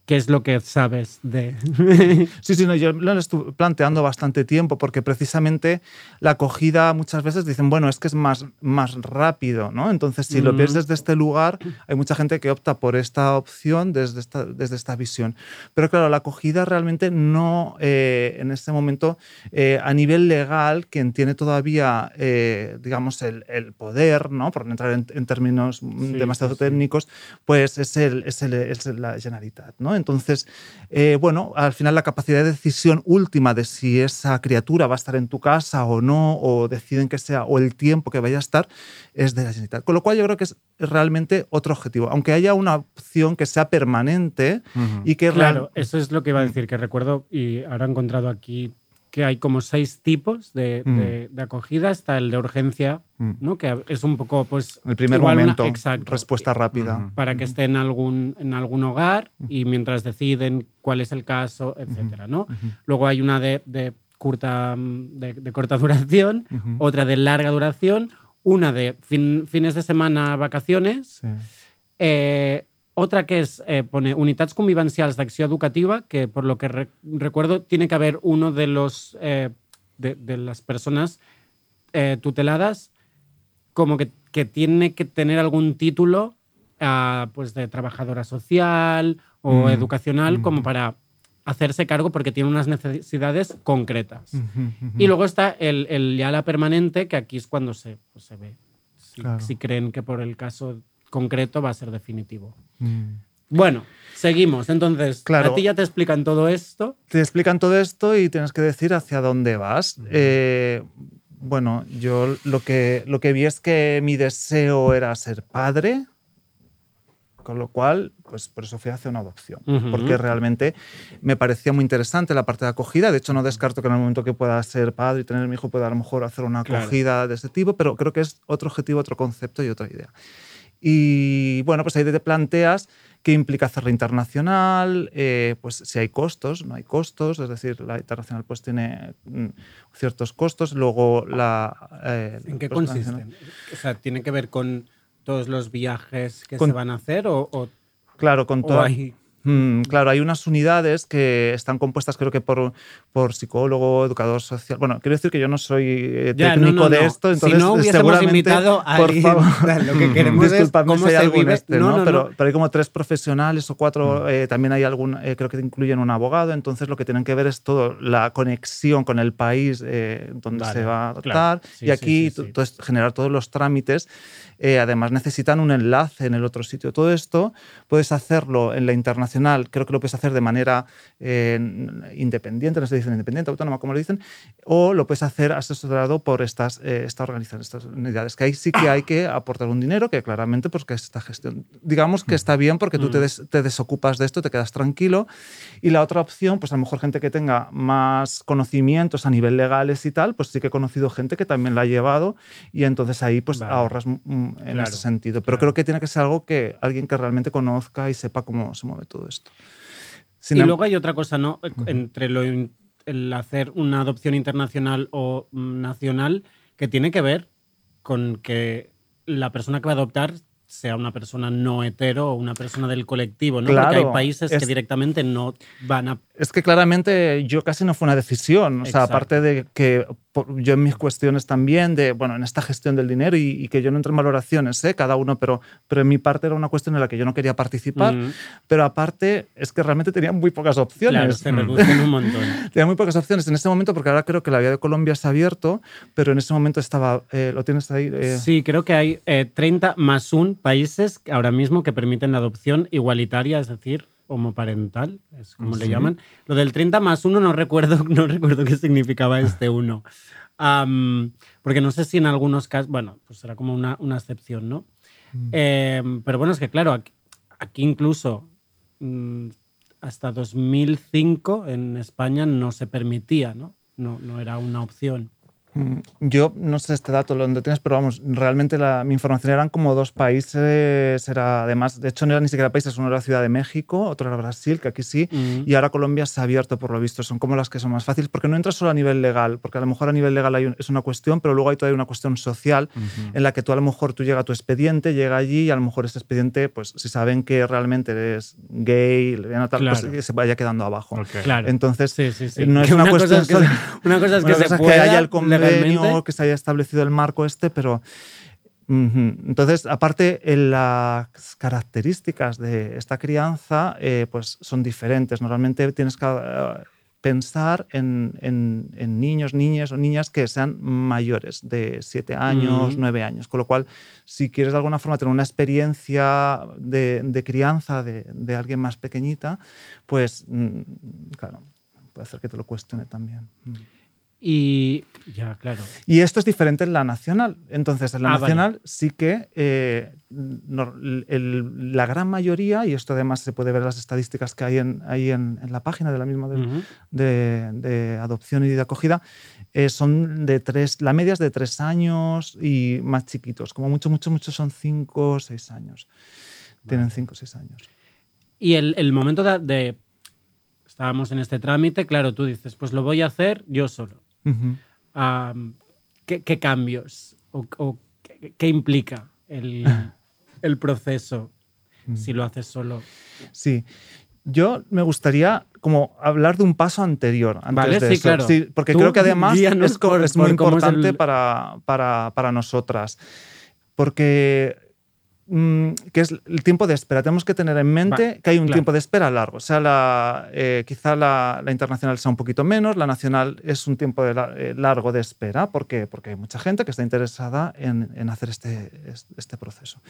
¿Qué es lo que sabes de...? Sí, sí, no, yo lo estuve planteando bastante tiempo porque precisamente la acogida muchas veces dicen, bueno, es que es más, más rápido, ¿no? Entonces, si lo ves Ujú. desde este lugar, hay mucha gente que opta por esta opción desde esta, desde esta visión. Pero claro, la acogida realmente no, eh, en este momento, eh, a nivel legal, quien tiene todavía, eh, digamos, el, el poder, ¿no? Por no entrar en, en términos mm, Sí, demasiado sí. técnicos, pues es, el, es, el- es la Generalitat, ¿no? Entonces, eh, bueno, al final la capacidad de decisión última de si esa criatura va a estar en tu casa o no, o deciden que sea, o el tiempo que vaya a estar, es de la Generalitat. Con lo cual yo creo que es realmente otro objetivo. Aunque haya una opción que sea permanente y que Claro, real- eso es lo que iba a decir, que recuerdo y ahora he encontrado aquí que hay como seis tipos de, Mm. de- de acogida. Está el de urgencia, Mm. ¿no? que es un poco, pues... el primer una- momento, exacto. respuesta rápida. Para que esté en algún, en algún hogar y mientras deciden cuál es el caso, etcétera, ¿no? Luego hay una de, de corta, mm, de, de corta duración, otra de larga duración, una de fin- fines de semana, vacaciones, Sí. eh, otra que es, eh, pone unitats convivencials d'acció educativa, que por lo que re- recuerdo tiene que haber uno de los eh, de, de las personas eh, tuteladas como que, que tiene que tener algún título ah, pues de trabajadora social o Mm, educacional mm. como para hacerse cargo porque tiene unas necesidades concretas. Y luego está el, el ya la permanente, que aquí es cuando se, pues, se ve si, Claro. si creen que por el caso concreto va a ser definitivo. Mm. Bueno, seguimos. Entonces, Claro. a ti ya te explican todo esto. te explican todo esto y tienes que decir hacia dónde vas. Eh, bueno, yo lo que, lo que vi es que mi deseo era ser padre, con lo cual, pues por eso fui a hacer una adopción, porque realmente me parecía muy interesante la parte de acogida. De hecho, no descarto que en el momento que pueda ser padre y tener mi hijo pueda a lo mejor hacer una Claro. acogida de ese tipo, pero creo que es otro objetivo, otro concepto y otra idea. Y bueno, pues ahí te planteas qué implica hacerla internacional, eh, pues si hay costos, no hay costos, es decir, la internacional pues tiene mm, ciertos costos, luego la... eh, ¿En qué pues, nacional- O sea, ¿tiene que ver con todos los viajes que Con- se van a hacer o, o- Claro, con todo... hay- Mm, claro, hay unas unidades que están compuestas, creo que por, por psicólogo, educador social. Bueno, quiero decir que yo no soy eh, Ya, técnico no, de no. esto, Si entonces no hubiésemos seguramente, invitado a por favor, lo que queremos es cómo si hay se algún vive. este, No, pero, hay como tres profesionales o cuatro, eh, también hay algún, eh, creo que incluyen un abogado, entonces lo que tienen que ver es todo, la conexión con el país eh, donde Vale, se va a claro. tratar Sí, y aquí sí, sí. generar todos los trámites. Además necesitan un enlace en el otro sitio. Todo esto puedes hacerlo en la internacional, creo que lo puedes hacer de manera eh, independiente, no se dice independiente, autónoma, como lo dicen, o lo puedes hacer asesorado por estas, eh, esta organización, estas unidades, que ahí sí que hay que aportar un dinero, que claramente pues que esta gestión, digamos que está bien porque tú te, Mm. des- te desocupas de esto, te quedas tranquilo, y la otra opción, pues a lo mejor gente que tenga más conocimientos a nivel legales y tal, pues sí que he conocido gente que también la ha llevado y entonces ahí pues Vale. ahorras en Claro, ese sentido. Pero claro. creo que tiene que ser algo que alguien que realmente conozca y sepa cómo se mueve todo esto. Sin y em- luego hay otra cosa, ¿no? Entre lo, el hacer una adopción internacional o mm, nacional que tiene que ver con que la persona que va a adoptar sea una persona no hetero o una persona del colectivo, ¿no? Porque hay Claro, países es- que directamente no van a Es que claramente yo casi no fue una decisión. O sea, Exacto. aparte de que yo en mis cuestiones también, de, bueno, en esta gestión del dinero y, y que yo no entré en valoraciones, ¿eh? cada uno, pero, pero en mi parte era una cuestión en la que yo no quería participar. Mm. Pero aparte es que realmente tenía muy pocas opciones. Claro, se reducen un montón. Tenía muy pocas opciones en ese momento porque ahora creo que la vía de Colombia se ha abierto, pero en ese momento estaba, eh, lo tienes ahí. eh, Sí, creo que hay eh, 30 más un países ahora mismo que permiten la adopción igualitaria, es decir, homoparental, es como le Sí. llaman. Lo del 30 más uno no recuerdo, no recuerdo qué significaba este uno. Am, porque no sé si en algunos casos, bueno, pues será como una, una excepción, ¿no? Eh, pero bueno, es que claro, aquí, aquí incluso mm, hasta 2005 en España no se permitía, ¿no? No, no era una opción. Mm, Yo no sé este dato donde tienes, pero vamos, realmente la- mi información eran como dos países, era además, de hecho no era ni siquiera países, uno era Ciudad de México, otro era Brasil, que aquí sí, Mm. y ahora Colombia se ha abierto por lo visto, son como las que son más fáciles, porque no entra solo a nivel legal, porque a lo mejor a nivel legal hay un- es una cuestión, pero luego hay todavía una cuestión social en la que tú a lo mejor tú llega tu expediente, llega allí y a lo mejor ese expediente, pues si saben que realmente eres gay, lesbiana, tal, pues Claro. que se vaya quedando abajo. Claro. Entonces, Sí, sí, sí. no es Que una, una cosa cuestión es que una cosa es que una se cosa pueda haya el convenio, legalmente. que se haya establecido el marco este, pero. Entonces, aparte, las características de esta crianza eh, pues son diferentes. Normalmente tienes que eh, pensar en, en- en niños, niñas o niñas que sean mayores de 7 años, Mm. 9 años. Con lo cual, si quieres de alguna forma tener una experiencia de, de crianza de, de alguien más pequeñita, pues mm, claro, puede hacer que te lo cuestione también. Mm. Y ya, claro. Y esto es diferente en la nacional. Entonces, en la Ah, vale. nacional sí que eh, no- el- la gran mayoría, y esto además se puede ver en las estadísticas que hay en, ahí en, en la página de la misma de, Ujú. de- de adopción y de acogida, eh, son de tres, la media es de tres años y más chiquitos. Como mucho, mucho, mucho son cinco o seis años. Tienen cinco o seis años. Y el, el momento de, de- Estábamos en este trámite, claro, tú dices, pues lo voy a hacer yo solo. ¿Qué, qué cambios o, o qué, qué implica el, el proceso si lo haces solo? Sí. Yo me gustaría como hablar de un paso anterior. Antes Vale, de sí, eso. claro. Sí, porque Tú creo que además es, co- por- es muy es importante el- para, para, para nosotras. Porque mm, que es el tiempo de espera. Tenemos que tener en mente Vale, que hay un claro. tiempo de espera largo. O sea, la, eh, quizá la, la internacional sea un poquito menos, la nacional es un tiempo de la- eh, largo de espera. ¿Por qué? Porque hay mucha gente que está interesada en, en hacer este, es- este proceso.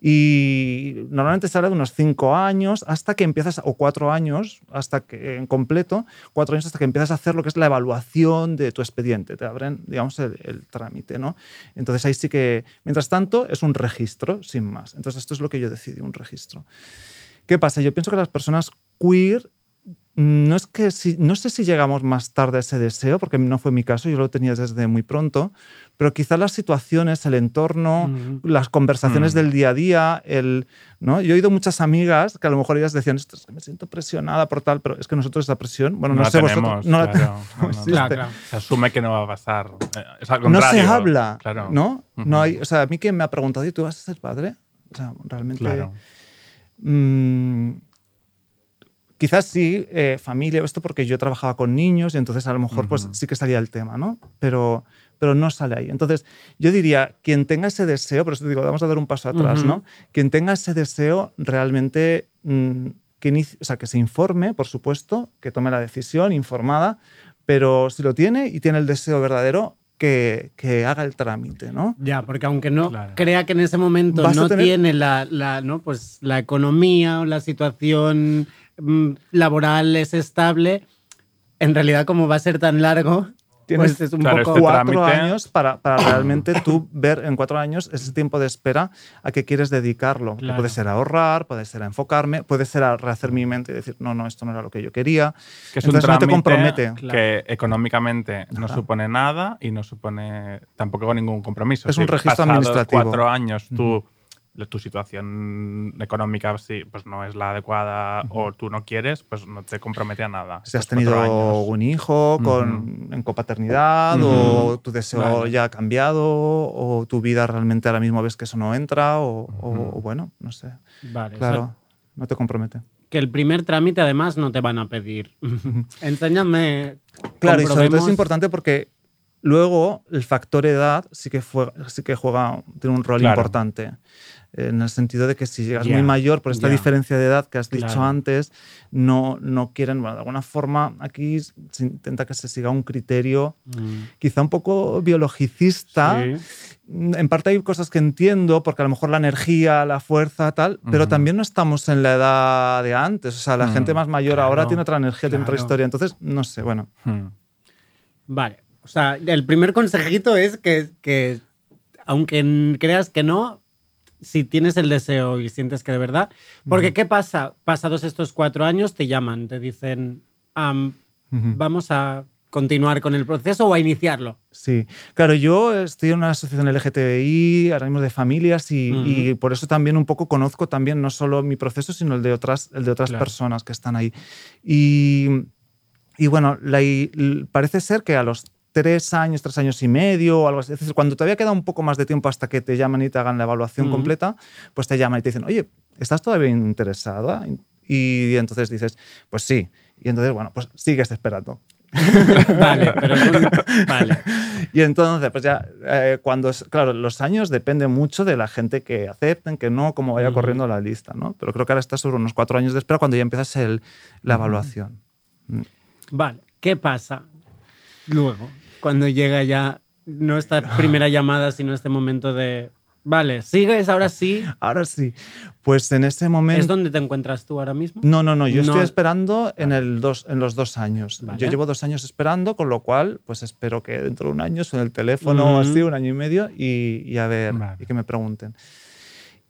Y normalmente se habla de unos cinco años hasta que empiezas, o cuatro años, hasta que en completo, cuatro años hasta que empiezas a hacer lo que es la evaluación de tu expediente. Te abren, digamos, el, el trámite, ¿no? Entonces ahí sí que, mientras tanto, es un registro, sin más. Entonces esto es lo que yo decidí, un registro. ¿Qué pasa? Yo pienso que las personas queer mm, no es que si, no sé si llegamos más tarde a ese deseo, porque no fue mi caso, yo lo tenía desde muy pronto, pero quizás las situaciones, el entorno, Ujú. las conversaciones Mm. del día a día, el, ¿no? Yo he oído muchas amigas que a lo mejor ellas decían, esto es que me siento presionada por tal, pero es que nosotros esa presión, bueno, no, la sé tenemos, vosotros, no la claro. tenemos, No, no, existe. Claro, claro. Se asume que no va a pasar. Eh, Es al No se habla, Claro. ¿no? No hay, o sea, a mí quien me ha preguntado, ¿y tú vas a ser padre? O sea, realmente... Claro. Mm, quizás sí, eh, familia, esto porque yo trabajaba con niños y entonces a lo mejor pues sí que salía el tema, ¿no? Pero, pero no sale ahí. Entonces yo diría, quien tenga ese deseo, por eso te digo, vamos a dar un paso atrás. ¿no? Quien tenga ese deseo realmente mm, que, inicie- o sea, que se informe, por supuesto, que tome la decisión informada, pero si lo tiene y tiene el deseo verdadero, que, que haga el trámite, ¿no? Ya, porque aunque no Claro. crea que en ese momento Vas no tener- tiene la, la, ¿no? pues, la economía o la situación mm, laboral es estable, en realidad como va a ser tan largo, Tienes pues es un Claro, poco... este cuatro trámite- años para, para realmente tú ver en cuatro años ese tiempo de espera a qué quieres dedicarlo. Que puede ser a ahorrar, puede ser a enfocarme, puede ser a rehacer mi mente y decir, no, no, esto no era lo que yo quería. Que es un Entonces no te compromete. que económicamente no supone nada y no supone tampoco ningún compromiso. Es un registro administrativo. cuatro años tú, tu situación económica sí, pues no es la adecuada o tú no quieres, pues no te compromete a nada. Si has tenido un hijo con, en copaternidad o tu deseo Vale. ya ha cambiado o tu vida realmente ahora mismo ves que eso no entra o, o- o bueno, no sé. Vale, o sea, Claro, no te compromete. que el primer trámite además no te van a pedir. Enséñame. Claro, y sobre todo es importante porque luego el factor edad sí que, fue, sí que juega, tiene un rol Claro. importante. En el sentido de que si llegas Ya, muy mayor por esta ya. diferencia de edad que has dicho Claro. antes, no, no quieren, bueno, de alguna forma aquí se intenta que se siga un criterio Mm, quizá un poco biologicista. sí. En parte hay cosas que entiendo, porque a lo mejor la energía, la fuerza, tal, pero Ujú. también no estamos en la edad de antes. O sea, la Mm, gente más mayor ahora claro, tiene otra energía, tiene otra claro. historia. Entonces, no sé, bueno. Hmm. Vale. O sea, el primer consejito es que, que aunque creas que no, si tienes el deseo y sientes que de verdad. Porque, ¿qué pasa? Pasados estos cuatro años, te llaman, te dicen, vamos a continuar con el proceso o a iniciarlo. Sí, claro, yo estoy en una asociación LGTBI, ahora mismo de familias, y, por eso también un poco conozco también no solo mi proceso, sino el de otras, el de otras Claro. personas que están ahí. Y, y bueno, la- parece ser que a los tres años, tres años y medio o algo así, es decir, cuando todavía queda un poco más de tiempo hasta que te llaman y te hagan la evaluación completa, pues te llaman y te dicen, oye, ¿estás todavía interesada? Y entonces dices, pues sí. Y entonces, bueno, pues sigues esperando. Vale, pero vale. Y entonces, pues ya, eh, cuando, es- claro, los años dependen mucho de la gente que acepten, que no, cómo vaya corriendo la lista, ¿no? Pero creo que ahora está sobre unos cuatro años de espera cuando ya empiezas el, la evaluación. Vale. ¿Qué pasa luego? Cuando llega ya no esta primera llamada, sino este momento de. Vale, sigues ahora sí. Ahora sí, pues en ese ¿Es momento... donde te encuentras tú ahora mismo? No, no, no, yo No. estoy esperando en, el dos, en los dos años. Vale. Yo llevo dos años esperando, con lo cual, pues espero que dentro de un año suene el teléfono Ujú. así, un año y medio, y, y a ver, Vale. y que me pregunten.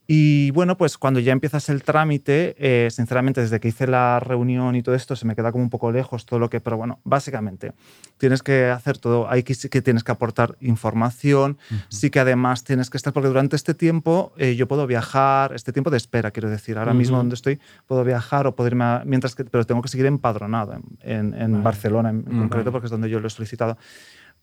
Y bueno, pues cuando ya empiezas el trámite, eh, sinceramente, desde que hice la reunión y todo esto, se me queda como un poco lejos todo lo que, pero bueno, básicamente, tienes que hacer todo, hay que, sí que tienes que aportar información, sí que además tienes que estar, porque durante este tiempo eh, yo puedo viajar, este tiempo de espera, quiero decir, ahora mismo donde estoy, puedo viajar o puedo irme, a- mientras que, pero tengo que seguir empadronado en, en- en Vale. Barcelona en, concreto, porque es donde yo lo he solicitado.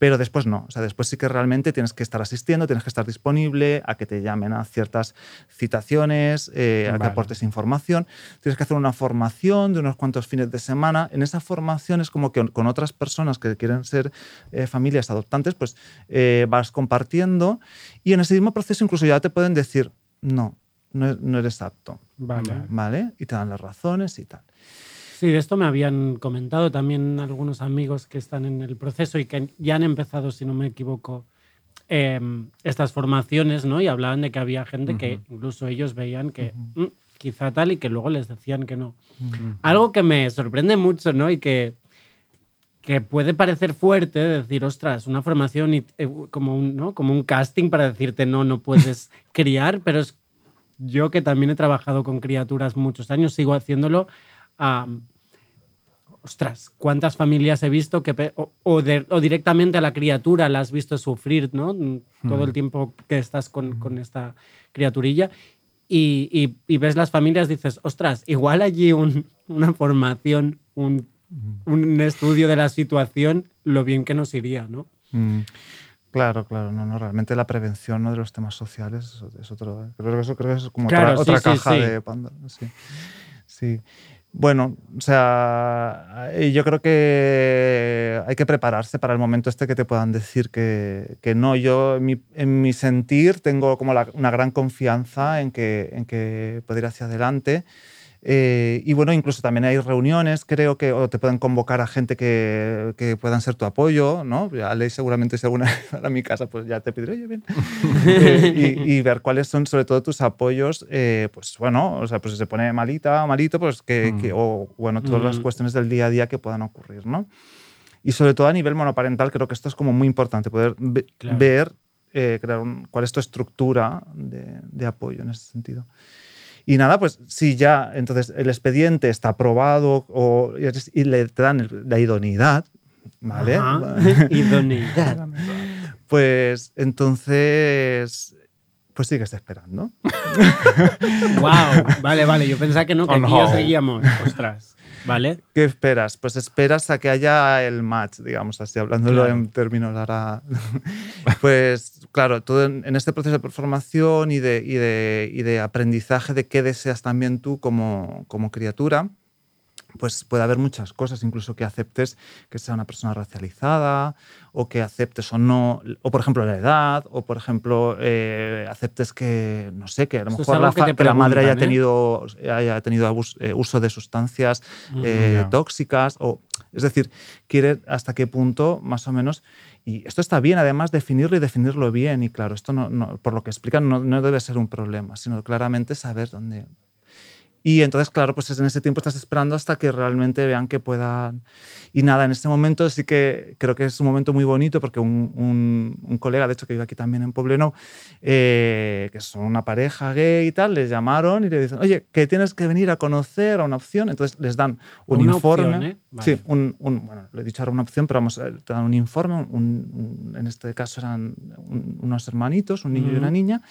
Pero después no, o sea, después sí que realmente tienes que estar asistiendo, tienes que estar disponible a que te llamen a ciertas citaciones, eh, a que Vale. aportes información. Tienes que hacer una formación de unos cuantos fines de semana. En esa formación es como que con otras personas que quieren ser eh, familias adoptantes, pues eh, vas compartiendo y en ese mismo proceso incluso ya te pueden decir, no, no, no eres apto, Vale. ¿vale? Y te dan las razones y tal. Sí, de esto me habían comentado también algunos amigos que están en el proceso y que ya han empezado, si no me equivoco, em, estas formaciones, ¿no? Y hablaban de que había gente que incluso ellos veían que "Mm, quizá tal y que luego les decían que no. Algo que me sorprende mucho, ¿no? Y que, que puede parecer fuerte decir, ostras, una formación y, eh, como, un, ¿no? como un casting para decirte no, no puedes criar, pero es yo que también he trabajado con criaturas muchos años, sigo haciéndolo. Am, ostras, cuántas familias he visto que o, o de- o directamente a la criatura la has visto sufrir, ¿no? Todo el tiempo que estás con, con esta criaturilla. Y, y- y ves las familias, dices, ostras, igual allí un- una formación, un, un estudio de la situación, lo bien que nos iría, ¿no? Mm, Claro, claro, no, no, realmente la prevención ¿no? de los temas sociales es, otro. Creo que eso, creo que eso es como Claro, otra, sí, otra sí, caja sí. de Pandora. Sí. sí. Bueno, o sea, yo creo que hay que prepararse para el momento este que te puedan decir que, que no. Yo, en mi, en mi sentir, tengo como la- una gran confianza en que, en que poder ir hacia adelante. Eh, y bueno, incluso también hay reuniones, creo que o te pueden convocar a gente que, que puedan ser tu apoyo, ¿no? Ya ley seguramente si alguna vez a mi casa, pues ya te pediré, oye, ven. Eh, y, y ver cuáles son sobre todo tus apoyos, eh, pues bueno, o sea, pues si se pone malita, malito, pues que, que- o bueno, todas las Mm. cuestiones del día a día que puedan ocurrir, ¿no? Y sobre todo a nivel monoparental, creo que esto es como muy importante, poder ve- Claro. ver, eh, crear un- cuál es tu estructura de, de apoyo en ese sentido. Y nada, pues si ya entonces el expediente está aprobado o, y le te dan la idoneidad, ¿vale? Ajá. Idoneidad. Pues entonces pues sigues esperando. Wow, vale, vale. Yo pensaba que no, que aquí ya seguíamos. Ostras, ¿vale? ¿Qué esperas? Pues esperas a que haya el match, digamos así, hablándolo Claro. en términos ahora. pues claro, todo en, en este proceso de formación y de, y, de, y de aprendizaje de qué deseas también tú como, como criatura, pues puede haber muchas cosas, incluso que aceptes que sea una persona racializada, o que aceptes o no, o por ejemplo la edad, o por ejemplo eh, aceptes que, no sé, que a lo Esto mejor la, que la madre haya ¿eh? tenido, haya tenido abus- eh, uso de sustancias Ya. tóxicas, o es decir, quiere hasta qué punto más o menos, y esto está bien además definirlo y definirlo bien, y claro, esto no, no- por lo que explican no, no debe ser un problema, sino claramente saber dónde, y entonces, claro, pues en ese tiempo estás esperando hasta que realmente vean que puedan. Y nada, en este momento sí que creo que es un momento muy bonito porque un, un- un colega, de hecho, que vive aquí también en Pobleno, eh, que son una pareja gay y tal, les llamaron y le dicen, oye, que tienes que venir a conocer a una opción. Entonces les dan un Una informe. opción, ¿eh? Vale. Sí, un, un- bueno, le he dicho ahora una opción, pero vamos, eh, te dan un informe. en este caso eran un- unos hermanitos, un niño y una niña,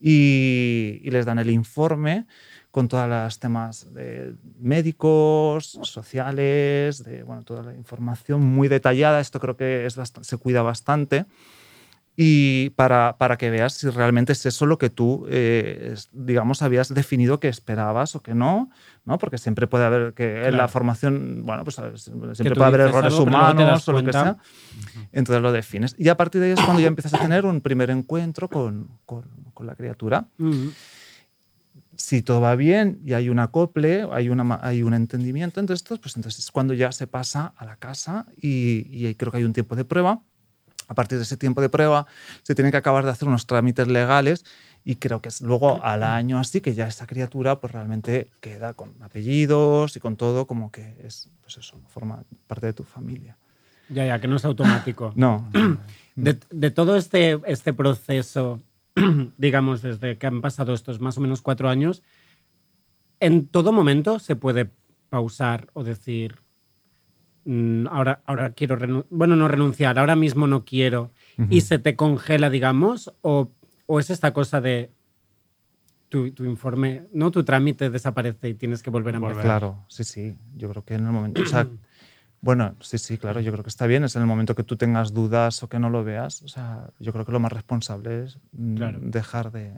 y, y les dan el informe con todos los temas de médicos, sociales, de bueno, toda la información muy detallada. Esto creo que es bast- se cuida bastante. Y para, para que veas si realmente es eso lo que tú, eh, digamos, habías definido que esperabas o que no, ¿no? Porque siempre puede haber que en la Claro. formación, bueno, pues siempre puede haber errores algo, humanos o lo que sea. Entonces lo defines. Y a partir de ahí es cuando ya empiezas a tener un primer encuentro con, con- con la criatura Ujú. Si todo va bien y hay un acople, hay, una, hay un entendimiento entre estos, pues entonces es cuando ya se pasa a la casa y, y creo que hay un tiempo de prueba. A partir de ese tiempo de prueba se tienen que acabar de hacer unos trámites legales y creo que es luego al año así que ya esa criatura pues realmente queda con apellidos y con todo como que es, pues eso, forma parte de tu familia. Ya, ya, que no es automático. No. De, de todo este, este proceso, digamos, desde que han pasado estos más o menos cuatro años, ¿en todo momento se puede pausar o decir, "Mm, ahora, ahora quiero, bueno, no renunciar, ahora mismo no quiero, y se te congela, digamos, o, o es esta cosa de tu, tu informe, no, tu trámite desaparece y tienes que volver a empezar? Claro, sí, sí. Yo creo que en el momento. O sea, bueno, sí, sí, claro. Yo creo que está bien. Es en el momento que tú tengas dudas o que no lo veas. O sea, yo creo que lo más responsable es mm, Claro. dejar de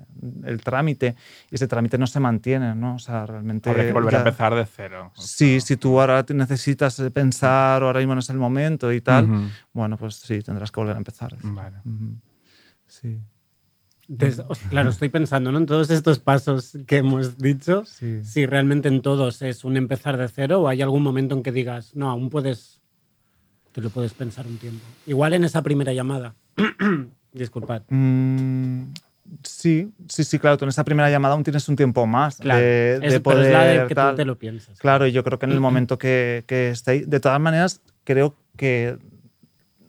el trámite. Y ese trámite no se mantiene, ¿no? O sea, realmente. Habría que volver ya- a empezar de cero. Sí, si tú ahora necesitas eh, pensar o ahora mismo no es el momento y tal, bueno, pues sí, tendrás que volver a empezar. Vale. Sí. Claro, estoy pensando ¿no? en todos estos pasos que hemos dicho, Sí. si realmente en todos es un empezar de cero o hay algún momento en que digas, no, aún puedes, te lo puedes pensar un tiempo. Igual en esa primera llamada. Disculpad. Mm, sí, sí, sí, claro. Tú en esa primera llamada aún tienes un tiempo más Claro, de, es- de pero poder. es la de que tú te lo piensas. Claro, y yo creo que en el momento que, que esté ahí, de todas maneras, creo que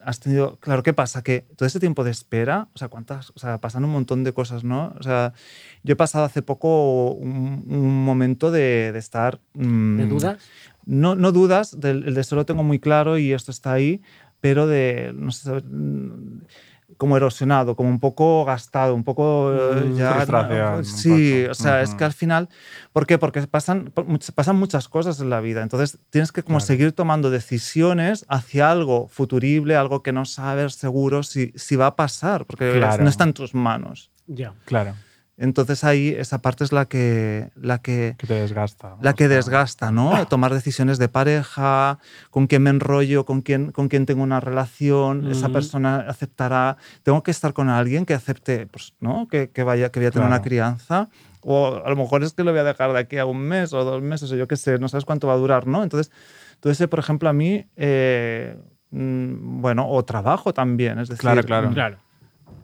has tenido, claro, ¿qué pasa? Que todo ese tiempo de espera, o sea, cuántas, o sea, pasan un montón de cosas, ¿no? O sea, yo he pasado hace poco un, un momento de, de estar... mm, ¿De dudas? No, no dudas, del, el deseo lo tengo muy claro y esto está ahí, pero de, no sé, como erosionado, como un poco gastado, un poco eh, Mm, ya... Sí, poco. o sea, es Ujú. que al final, ¿por qué? Porque pasan, pasan muchas cosas en la vida, entonces tienes que como Claro. seguir tomando decisiones hacia algo futurible, algo que no sabes seguro si, si va a pasar, porque Claro. no está en tus manos. Ya. Claro, Entonces ahí esa parte es la que, la que, que te desgasta. la o que sea, desgasta, ¿no? Tomar decisiones de pareja, con quién me enrollo, con quién, con quién tengo una relación, esa Ujú. persona aceptará. Tengo que estar con alguien que acepte, pues, ¿no? Que, que vaya, que voy a tener una crianza. O a lo mejor es que lo voy a dejar de aquí a un mes o dos meses, o yo qué sé, no sabes cuánto va a durar, ¿no? Entonces, todo ese, por ejemplo, a mí, eh, mm, bueno, o trabajo también, es decir, Claro, claro. mm, Claro.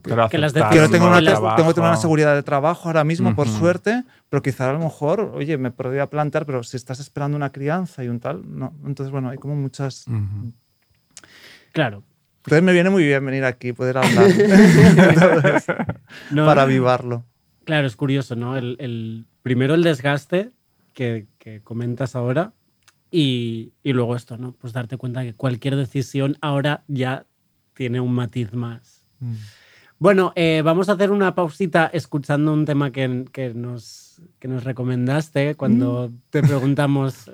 Pero que las que no tengo, una, tengo que tener una seguridad de trabajo ahora mismo, por Ujú. suerte, pero quizá a lo mejor, oye, me podría plantear, pero si estás esperando una crianza y un tal, no. Entonces, bueno, hay como muchas... Ujú. Claro. Entonces me viene muy bien venir aquí, poder hablar Entonces, No, para avivarlo. Claro, es curioso, ¿no? El, el- primero el desgaste que, que comentas ahora y, y luego esto, ¿no? Pues darte cuenta que cualquier decisión ahora ya tiene un matiz más. Bueno, eh, vamos a hacer una pausita escuchando un tema que, que nos, que nos recomendaste cuando Mm. te preguntamos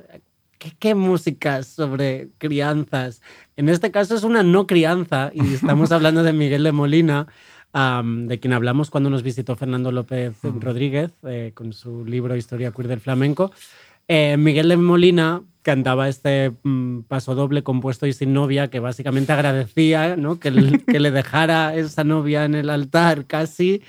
¿qué, qué música sobre crianzas. En este caso es una no crianza y estamos hablando de Miguel de Molina, de quien hablamos cuando nos visitó Fernando López Rodríguez eh, con su libro Historia Queer del Flamenco. Eh, Miguel de Molina cantaba este mm, paso doble compuesto y sin novia que básicamente agradecía ¿no? que, el- que le dejara esa novia en el altar casi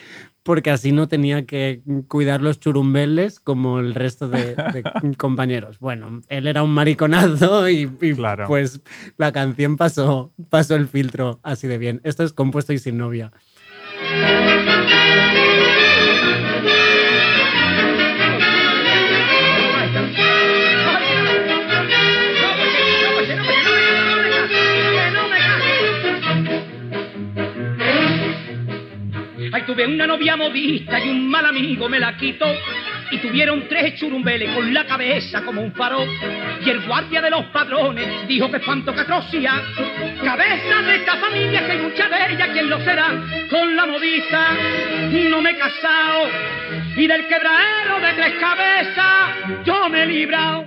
porque así no tenía que cuidar los churumbeles como el resto de, de compañeros. Bueno, él era un mariconazo y, y, pues la canción pasó, pasó el filtro así de bien. Esto es compuesto y sin novia. Tuve una novia modista y un mal amigo me la quitó. Y tuvieron tres churumbeles con la cabeza como un faro. Y el guardia de los padrones dijo que espanto que. Cabeza de esta familia, que hay mucha de ella, ¿quién lo será? Con la modista no me he casado. Y del quebradero de tres cabezas yo me he librado.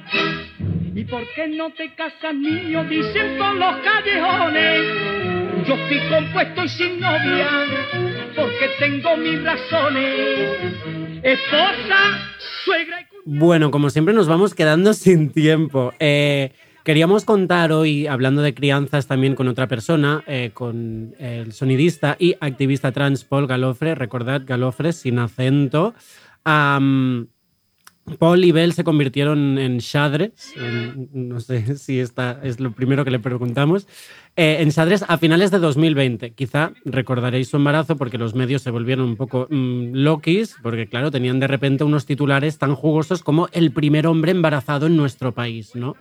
¿Y por qué no te casas, niño? Dicen por los callejones. Yo estoy compuesto y sin novia, porque tengo mis razones. Esposa, suegra y Bueno, como siempre nos vamos quedando sin tiempo. Eh, queríamos contar hoy, hablando de crianzas también con otra persona, eh, con el sonidista y activista trans Paul Galofre, recordad Galofre sin acento. Paul y Bell se convirtieron en Shadres, en- no sé si esta es lo primero que le preguntamos, eh, en Shadres a finales de 2020. Quizá recordaréis su embarazo porque los medios se volvieron un poco mm, loquis, porque claro, tenían de repente unos titulares tan jugosos como el primer hombre embarazado en nuestro país, ¿no?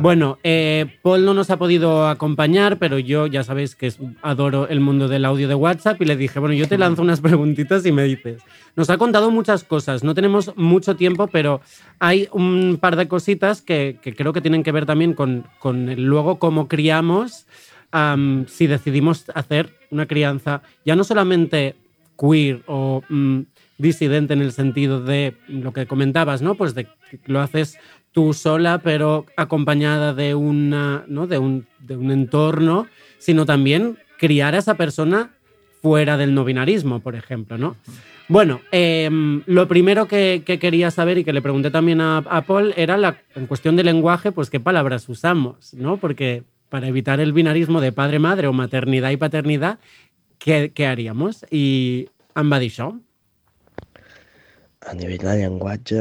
Bueno, eh, Paul no nos ha podido acompañar, pero yo ya sabéis que adoro el mundo del audio de WhatsApp y le dije, bueno, yo te lanzo unas preguntitas y me dices. Nos ha contado muchas cosas, no tenemos mucho tiempo, pero hay un par de cositas que, creo que tienen que ver también con, con luego cómo criamos, am, si decidimos hacer una crianza ya no solamente queer o mm, disidente en el sentido de lo que comentabas, ¿no? Pues de que lo haces tú sola, pero acompañada de, una, ¿no? de, un, de un entorno, sino también criar a esa persona fuera del no binarismo, por ejemplo, ¿no? Bueno, em, lo primero que, que quería saber y que le pregunté también a, Paul era la, en cuestión de lenguaje, pues qué palabras usamos, ¿no? Porque para evitar el binarismo de padre-madre o maternidad y paternidad, què, què haríamos? I em. A nivell de llenguatge,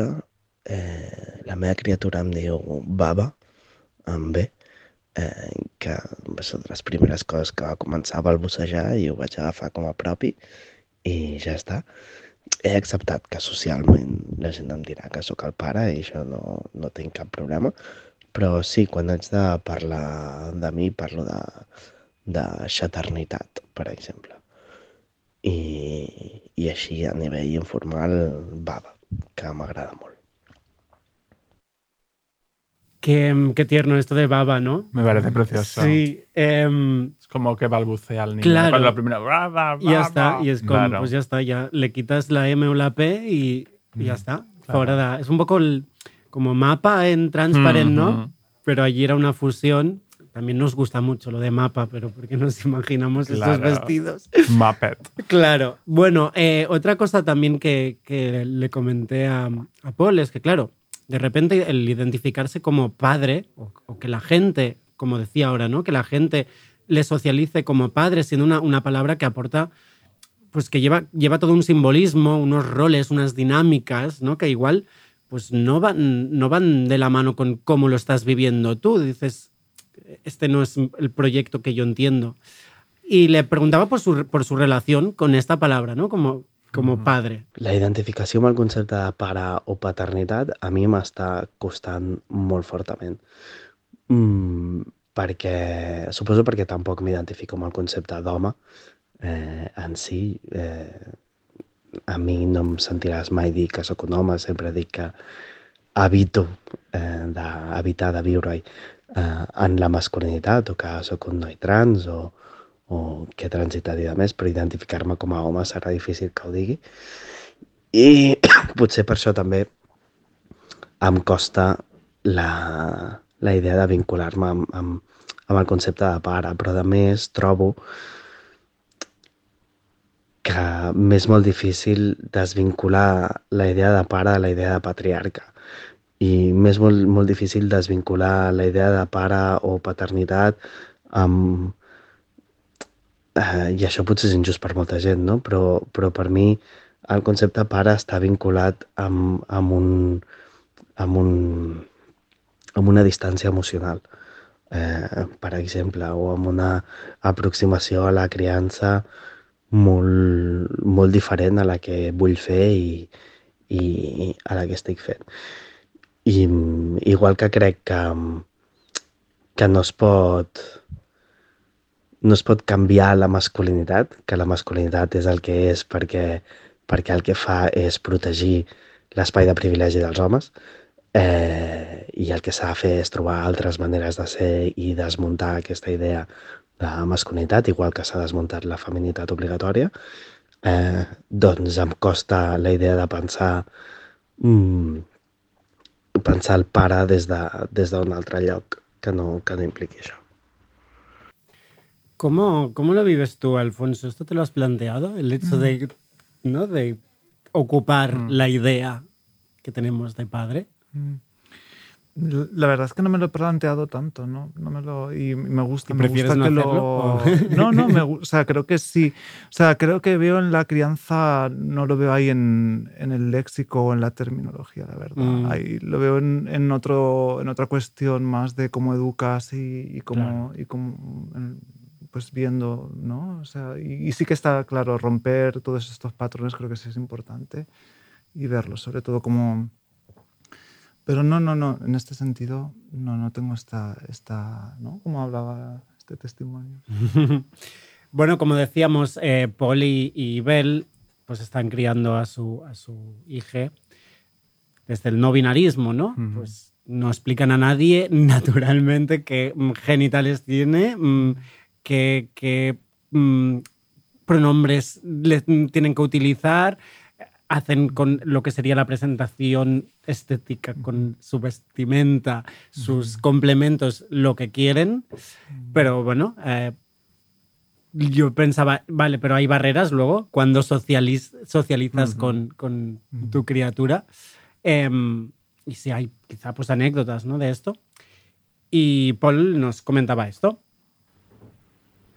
eh, la meva criatura em diu baba, amb B, eh, que va ser de les primeres coses que va començar a balbucejar i ho vaig agafar com a propi i ja està. He acceptat que socialment la gent em dirà que sóc el pare i això no, no tinc cap problema, però sí, quan haig de parlar de mi parlo de, de xaternitat, per exemple. I, i així a nivell informal, baba, que m'agrada molt. Qué, qué tierno esto de baba, ¿no? Me parece precioso. Sí. em, Es como que balbucea el niño. Claro. Cuando la primera. "Ba, ba, y ya está. ba". Y es como, Claro. pues ya está, ya le quitas la M o la P y, y ya está. claro. Fora de- es un poco el- como mapa en transparent, ¿no? Pero allí era una fusión. También nos gusta mucho lo de mapa, pero porque nos imaginamos estos Claro. vestidos. Muppet. Claro. Bueno, eh, otra cosa también que, que le comenté a, a Paul es que, claro, de repente el identificarse como padre, o, que la gente, como decía ahora, ¿no? Que la gente le socialice como padre, siendo una, una palabra que aporta, pues que lleva, lleva todo un simbolismo, unos roles, unas dinámicas, ¿no? Que igual, pues no van, no van de la mano con cómo lo estás viviendo tú. Dices, este no es el proyecto que yo entiendo. Y le preguntaba por su, por su relación con esta palabra, ¿no? Como, como padre. La identificació amb el concepte de pare o paternitat a mi m'està costant molt fortament. Mm, perquè, suposo perquè tampoc m'identifico amb el concepte d'home eh, en si. Eh, a mi no em sentiràs mai dir que sóc un home, sempre dic que habito eh, d'habitar, de viure eh, en la masculinitat o que sóc un noi trans o, o que he transitat i de més, però identificar-me com a home serà difícil que ho digui. I potser per això també em costa la, la idea de vincular-me amb, amb, amb el concepte de pare, però a més trobo que m'és molt difícil desvincular la idea de pare de la idea de patriarca. I m'és molt, molt difícil desvincular la idea de pare o paternitat amb... Eh, I això potser és injust per molta gent, no? Però, però per mi el concepte pare està vinculat amb, amb, un, amb, un, amb una distància emocional, eh, per exemple, o amb una aproximació a la criança molt, molt diferent a la que vull fer i, i a la que estic fent. I igual que crec que, que no es pot no es pot canviar la masculinitat, que la masculinitat és el que és perquè, perquè el que fa és protegir l'espai de privilegi dels homes eh, i el que s'ha de fer és trobar altres maneres de ser i desmuntar aquesta idea de masculinitat, igual que s'ha desmuntat la feminitat obligatòria, eh, doncs em costa la idea de pensar mm, pensar el pare des d'un de, des altre lloc que no, que no impliqui això. ¿Cómo, ¿Cómo lo vives tú, Alfonso? ¿Esto te lo has planteado? El hecho de, ¿no? de ocupar Mm. la idea que tenemos de padre. Mm. La verdad es que no me lo he planteado tanto, ¿no? no me lo, y me gusta, ¿Y me prefieres gusta no que lo... hacerlo, o? No, no, me, o sea, creo que sí. O sea, creo que veo en la crianza, no lo veo ahí en, en el léxico o en la terminología, la verdad. Mm. Ahí lo veo en, en, otro, en otra cuestión más de cómo educas y, y cómo, y cómo en- pues viendo, ¿no? O sea, y, y sí que está claro, romper todos estos patrones creo que sí es importante y verlos, sobre todo como... Pero no, no, no, en este sentido no, no tengo esta, esta, ¿no? Como hablaba este testimonio. bueno, como decíamos, eh, Paul y, Bell pues están criando a su, a su hija desde el no binarismo, ¿no? Pues no explican a nadie, naturalmente, qué genitales tiene, mm, qué, qué, mm, pronombres tienen que utilizar, hacen con lo que sería la presentación estética, con su vestimenta, sus complementos, lo que quieren. Pero bueno, eh, yo pensaba, vale, pero hay barreras luego cuando socializ- socializas con, con tu criatura. Em, y si hay quizá pues anécdotas ¿no? de esto. Y Paul nos comentaba esto.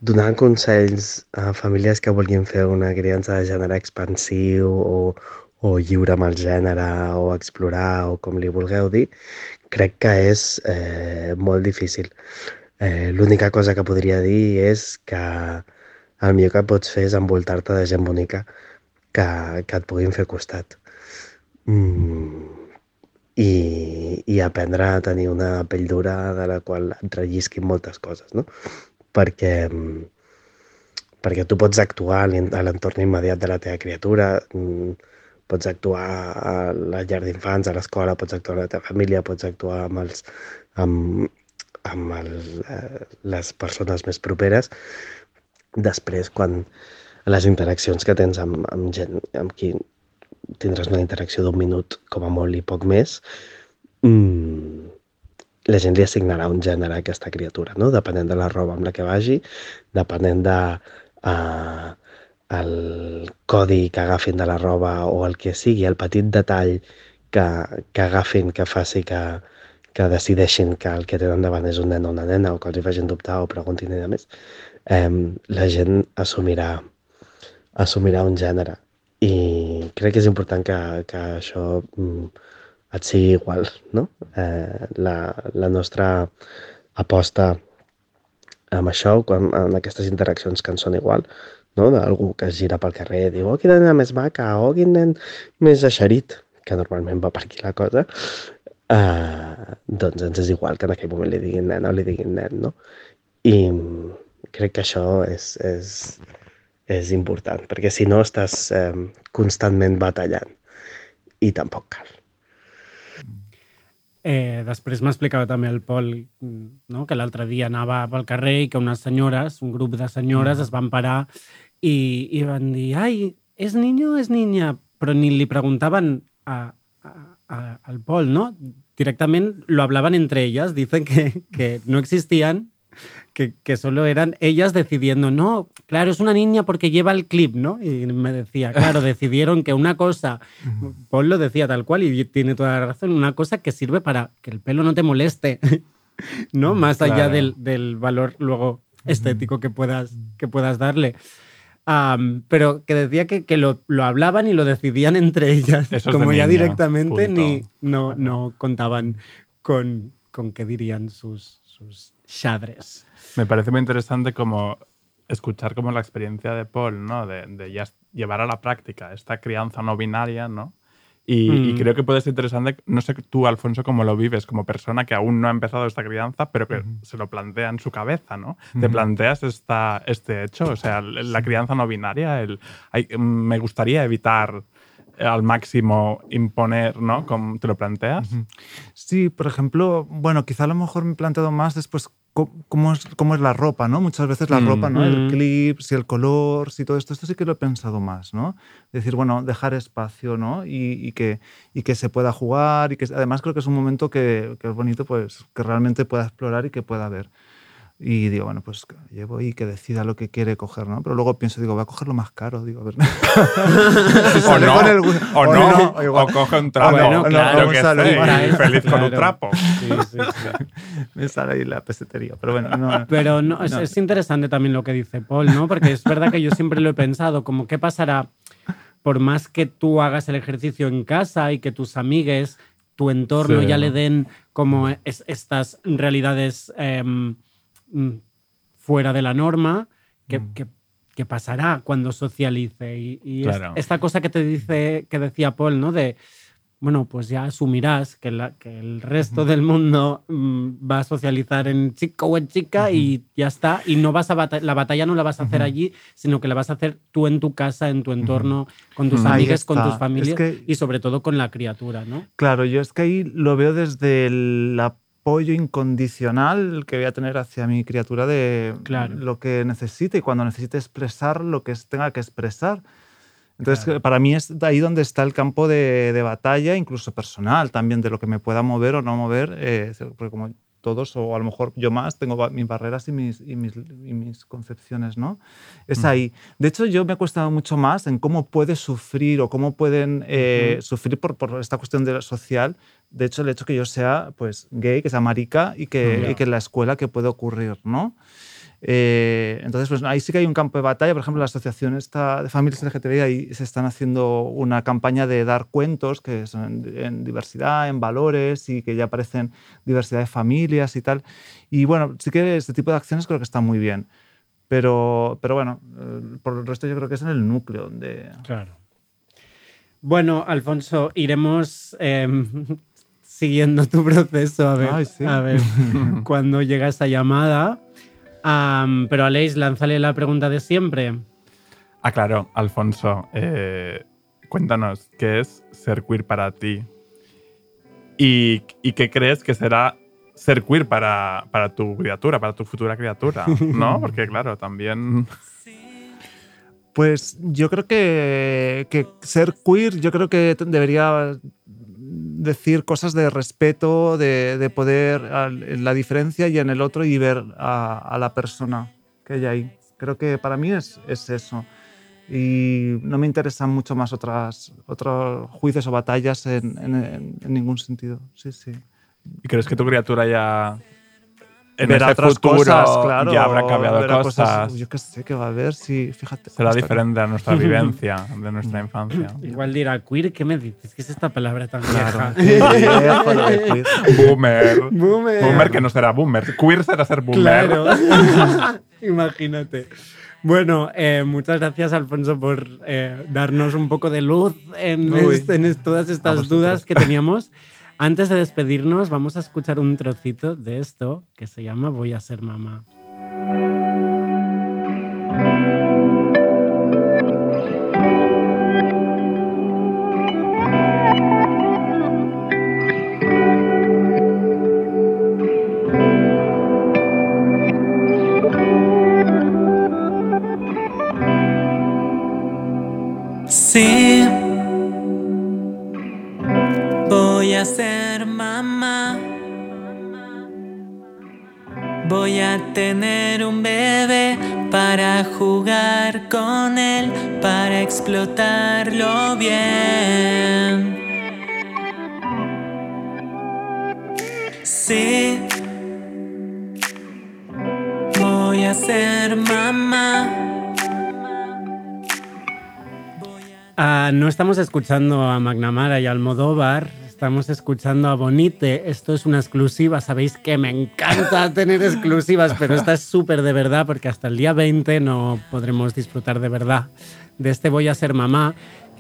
Donar consells a famílies que vulguin fer una criança de gènere expansiu o, o lliure amb el gènere o explorar o com li vulgueu dir, crec que és eh, molt difícil. Eh, L'única cosa que podria dir és que el millor que pots fer és envoltar-te de gent bonica que, que et puguin fer costat. Mm, i, i aprendre a tenir una pell dura de la qual et rellisquin moltes coses, no? Perquè, perquè tu pots actuar a l'en- a l'entorn immediat de la teva criatura, mm, pots actuar a la llar d'infants, a l'escola, pots actuar a la teva família, pots actuar amb, els, amb, amb el, eh, les persones més properes. Després, quan les interaccions que tens amb, amb gent amb qui tindràs una interacció d'un minut com a molt i poc més, mm, la gent li assignarà un gènere a aquesta criatura, no? depenent de la roba amb la que vagi, depenent de uh, el codi que agafin de la roba o el que sigui, el petit detall que, que agafin que faci que, que decideixin que el que tenen davant és un nen o una nena o que els hi facin dubtar o preguntin i més, eh, la gent assumirà, assumirà un gènere. I crec que és important que, que això mm, et sigui igual, no? Eh, la, la nostra aposta amb això, quan, en aquestes interaccions que ens són igual, no? d'algú que es gira pel carrer i diu, oh, quina nena més maca, oh, quin nen més eixerit, que normalment va per aquí la cosa, eh, doncs ens és igual que en aquell moment li diguin nena o li diguin nen, no? I crec que això és, és, és important, perquè si no estàs eh, constantment batallant i tampoc cal. Eh, després m'explicava també el Pol no? que l'altre dia anava pel carrer i que unes senyores, un grup de senyores, Mm. es van parar i, i van dir ai, és niño o és niña? Però ni li preguntaven a, a, a- al Pol, ¿no? Directament lo hablaban entre ellas, dicen que, que no existían, que, que solo eran ellas decidiendo, no, claro, es una niña porque lleva el clip, ¿no? Y me decía, claro, decidieron que una cosa, Paul lo decía tal cual y tiene toda la razón, una cosa que sirve para que el pelo no te moleste, ¿no? Más allá del, del valor luego estético que puedas, que puedas darle. Pero que decía que, que lo, lo hablaban y lo decidían entre ellas, Eso como ya niña, directamente punto. ni no, no contaban con, con qué dirían sus, sus chadres. Me parece muy interesante como escuchar como la experiencia de Paul, ¿no? De, de ya llevar a la práctica esta crianza no binaria, ¿no? Y, y Mm. creo que puede ser interesante, no sé tú, Alfonso, cómo lo vives como persona que aún no ha empezado esta crianza, pero que se lo plantea en su cabeza, ¿no? ¿Te Ujú. planteas esta, este hecho? O sea, la crianza no binaria, el, hay- me gustaría evitar eh, al máximo imponer, ¿no? ¿Cómo ¿Te lo planteas? Sí, por ejemplo, bueno, quizá a lo mejor me he planteado más después cómo es, cómo es la ropa, ¿no? Muchas veces la Mm. ropa, ¿no? El Mm. clip, si el color, si todo esto, esto sí que lo he pensado más, ¿no? Decir, bueno, dejar espacio, ¿no? Y, y que, y que se pueda jugar y que además creo que es un momento que, que es bonito, pues que realmente pueda explorar y que pueda ver. Y digo, bueno, pues que llevo y que decida lo que quiere coger, ¿no? Pero luego pienso, digo, voy a coger lo más caro, digo, a ver. O no, con el gu- o no, igual. o coge un trapo. Bueno, claro, yo salón. sé, feliz con un trapo. Sí, sí, sí. Me sale ahí la pesetería, pero bueno, no. Pero no, es, no. es interesante también lo que dice Paul, ¿no? Porque es verdad que yo siempre lo he pensado, como qué pasará por más que tú hagas el ejercicio en casa y que tus amigues, tu entorno Sí. ya le den como es- estas realidades em, mm, fuera de la norma, ¿qué, qué- qué pasará cuando socialice? Y, y es- Claro. esta cosa que te dice, que decía Paul, ¿no? De, bueno, pues ya asumirás que, la- que el resto del mundo mm, va a socializar en chico o en chica y ya está. Y no vas a bata- la batalla no la vas a hacer allí, sino que la vas a hacer tú en tu casa, en tu entorno, con tus amigas, con tus familias Es que- y sobre todo con la criatura, ¿no? Claro, yo es que ahí lo veo desde el apoyo incondicional que voy a tener hacia mi criatura de Claro. lo que necesite y cuando necesite expresar lo que tenga que expresar. Entonces, para mí es ahí donde está el campo de, de batalla, incluso personal también, de lo que me pueda mover o no mover, eh, porque como todos, o a lo mejor yo más, tengo mis barreras y mis, y mis, y mis concepciones, ¿no? Es Mm. ahí. De hecho, yo me he cuestionado mucho más en cómo puede sufrir o cómo pueden eh, Ujú. sufrir por, por esta cuestión de social. De hecho, el hecho que yo sea pues, gay, que sea marica y que, Ya. y que en la escuela que puede ocurrir, ¿no? Eh, entonces, pues ahí sí que hay un campo de batalla. Por ejemplo, la asociación esta de familias LGTBI, ahí se están haciendo una campaña de dar cuentos que son en, en diversidad, en valores y que ya aparecen diversidad de familias y tal. Y bueno, sí que este tipo de acciones creo que están muy bien. Pero, pero bueno, eh, por el resto yo creo que es en el núcleo donde... Claro. Bueno, Alfonso, iremos em, siguiendo tu proceso a ver, Ay, sí. a ver cuando llega esa llamada. Pero Aleix, lánzale la pregunta de siempre. Ah, claro, Alfonso, eh, cuéntanos, ¿qué es ser queer para ti? ¿Y, y qué crees que será ser queer para, para tu criatura, para tu futura criatura? ¿No? Porque, claro, también. Pues yo creo que, que ser queer, yo creo que debería decir cosas de respeto, de, de poder al- la diferencia y en el otro y ver a, la persona que hay ahí. Creo que para mí es, es eso. Y no me interesan mucho más otras, otros juicios o batallas en- en ningún sentido. Sí, sí. ¿Y crees que tu criatura ya. En otras futuro cosas, claro. ya habrá cambiado verá cosas. Yo qué sé qué va a haber, sí, fíjate. Será diferente a nuestra vivencia, de nuestra infancia. Igual dirá, queer, ¿qué me dices? ¿Qué es esta palabra tan Claro. vieja? Boomer. Boomer. Boomer que no será boomer. Queer será ser boomer. Claro. Imagínate. Bueno, eh, muchas gracias, Alfonso, por eh, darnos un poco de luz en, est- todas estas dudas que teníamos. Antes de despedirnos, vamos a escuchar un trocito de esto que se llama Voy a ser mamá. ser mamá. Voy a tener un bebé para jugar con él, para explotarlo bien. Sí, voy a ser mamá. Ah, no estamos escuchando a McNamara y Almodóvar, estamos escuchando a Bonite. Esto es una exclusiva, sabéis que me encanta tener exclusivas, pero esta es súper de verdad porque hasta el día 20 no podremos disfrutar de verdad. De este Voy a ser mamá,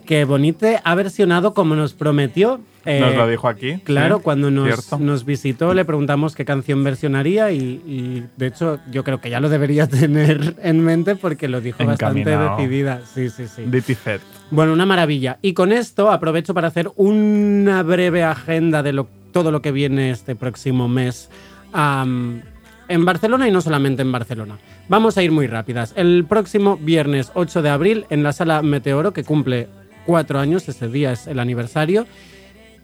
que Bonite ha versionado como nos prometió. Eh, Nos lo dijo aquí. Claro, sí, cuando nos, nos visitó le preguntamos qué canción versionaría y, y, de hecho yo creo que ya lo debería tener en mente porque lo dijo bastante decidida. Sí, sí, sí. Fet. Bueno, una maravilla. Y con esto aprovecho para hacer una breve agenda de lo- todo lo que viene este próximo mes en Barcelona y no solamente en Barcelona. Vamos a ir muy rápidas. El próximo viernes 8 de abril en la sala Meteoro, que cumple cuatro años, ese día es el aniversario,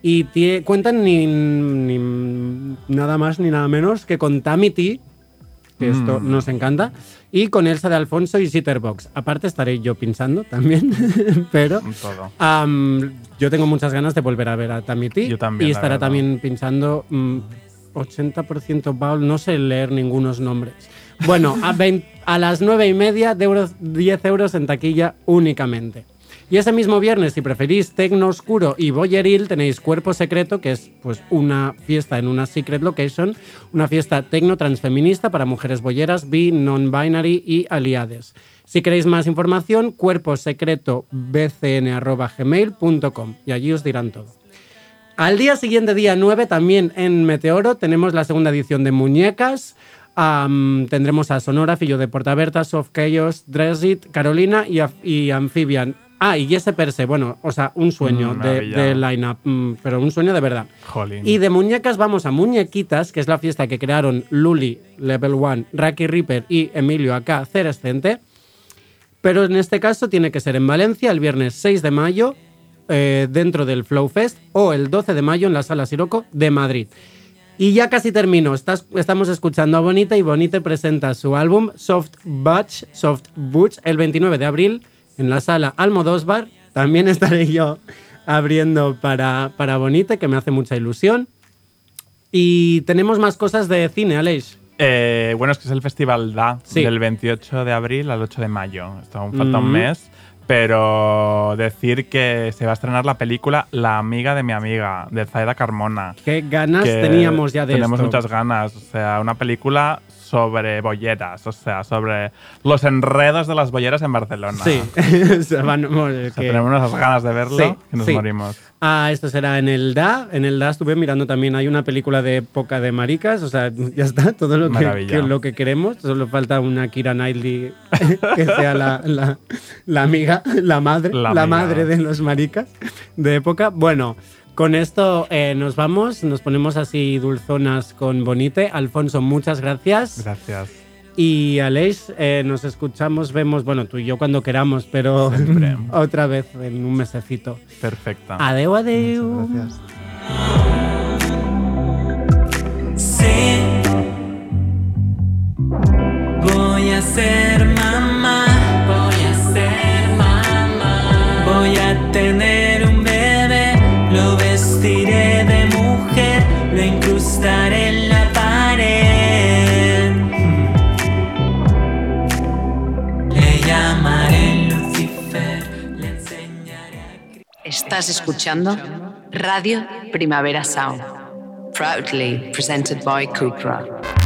y tie- cuentan ni, ni nada más ni nada menos que con Tamity, que esto Mm. nos encanta, y con Elsa de Alfonso y Sitterbox. Aparte estaré yo pinchando también, pero am, yo tengo muchas ganas de volver a ver a Tamity. Yo también, Y estará también pinchando mm, 80% Paul, no sé leer ningunos nombres. Bueno, a, 20 a las 9 y media, de euros, 10 euros en taquilla únicamente. Y ese mismo viernes, si preferís Tecno Oscuro y Boyeril, tenéis Cuerpo Secreto, que es pues una fiesta en una secret location, una fiesta tecno transfeminista para mujeres boyeras, bi, non-binary y aliades. Si queréis más información, cuerposecretobcn.gmail.com y allí os dirán todo. Al día siguiente, día 9, también en Meteoro, tenemos la segunda edición de Muñecas. Tendremos a Sonora, Fillo de Portaberta, Soft Chaos, Dressit, Carolina y, y Amphibian. Ah, y ese Perse, bueno, o sea, un sueño Mm, de, de line-up, mm, pero un sueño de verdad. Jolín. Y de muñecas vamos a Muñequitas, que es la fiesta que crearon Luli, Level 1, Raki Reaper y Emilio acá, Cerescente. Pero en este caso tiene que ser en Valencia el viernes 6 de mayo, eh, dentro del Flow Fest, o el 12 de mayo en la Sala Siroco de Madrid. Y ya casi termino. Estás- estamos escuchando a Bonita y Bonita presenta su álbum Soft Butch, Soft Butch, el 29 de abril en la sala Almodóvar. También estaré yo abriendo para, para Bonita, que me hace mucha ilusión. Y tenemos más cosas de cine, Aleix. Eh, bueno, es que es el Festival DA Sí. del 28 de abril al 8 de mayo. Esto aún falta un mes. Pero decir que se va a estrenar la película La amiga de mi amiga, de Zaida Carmona. Qué ganas que teníamos ya de Tenemos esto. muchas ganas. O sea, una película sobre bolleras, o sea, sobre los enredos de las bolleras en Barcelona. Sí, O sea, van- bueno, O sea, que- tenemos unas ganas de verlo Sí, que nos sí. morimos. Ah, esto será en el DA. En el DA estuve mirando también, hay una película de época de maricas, o sea, ya está, todo lo que, que- lo que queremos. Solo falta una Kira Knightley que sea la, la- la amiga, la madre, La la, madre de los maricas de época. Bueno, con esto eh, nos vamos, nos ponemos así dulzonas con Bonite. Alfonso, muchas gracias. Gracias. Y Aleix, eh, nos escuchamos, vemos, bueno, tú y yo cuando queramos, pero otra vez en un mesecito. Perfecta. Adeu, adeu. Gracias. Sí, voy a ser mamá, voy a ser mamá, voy a tener vestiré de mujer, lo incrustaré en la pared. Le llamaré Lucifer, le enseñaré a Estás escuchando Radio Primavera Sound. Proudly presented by Cupra.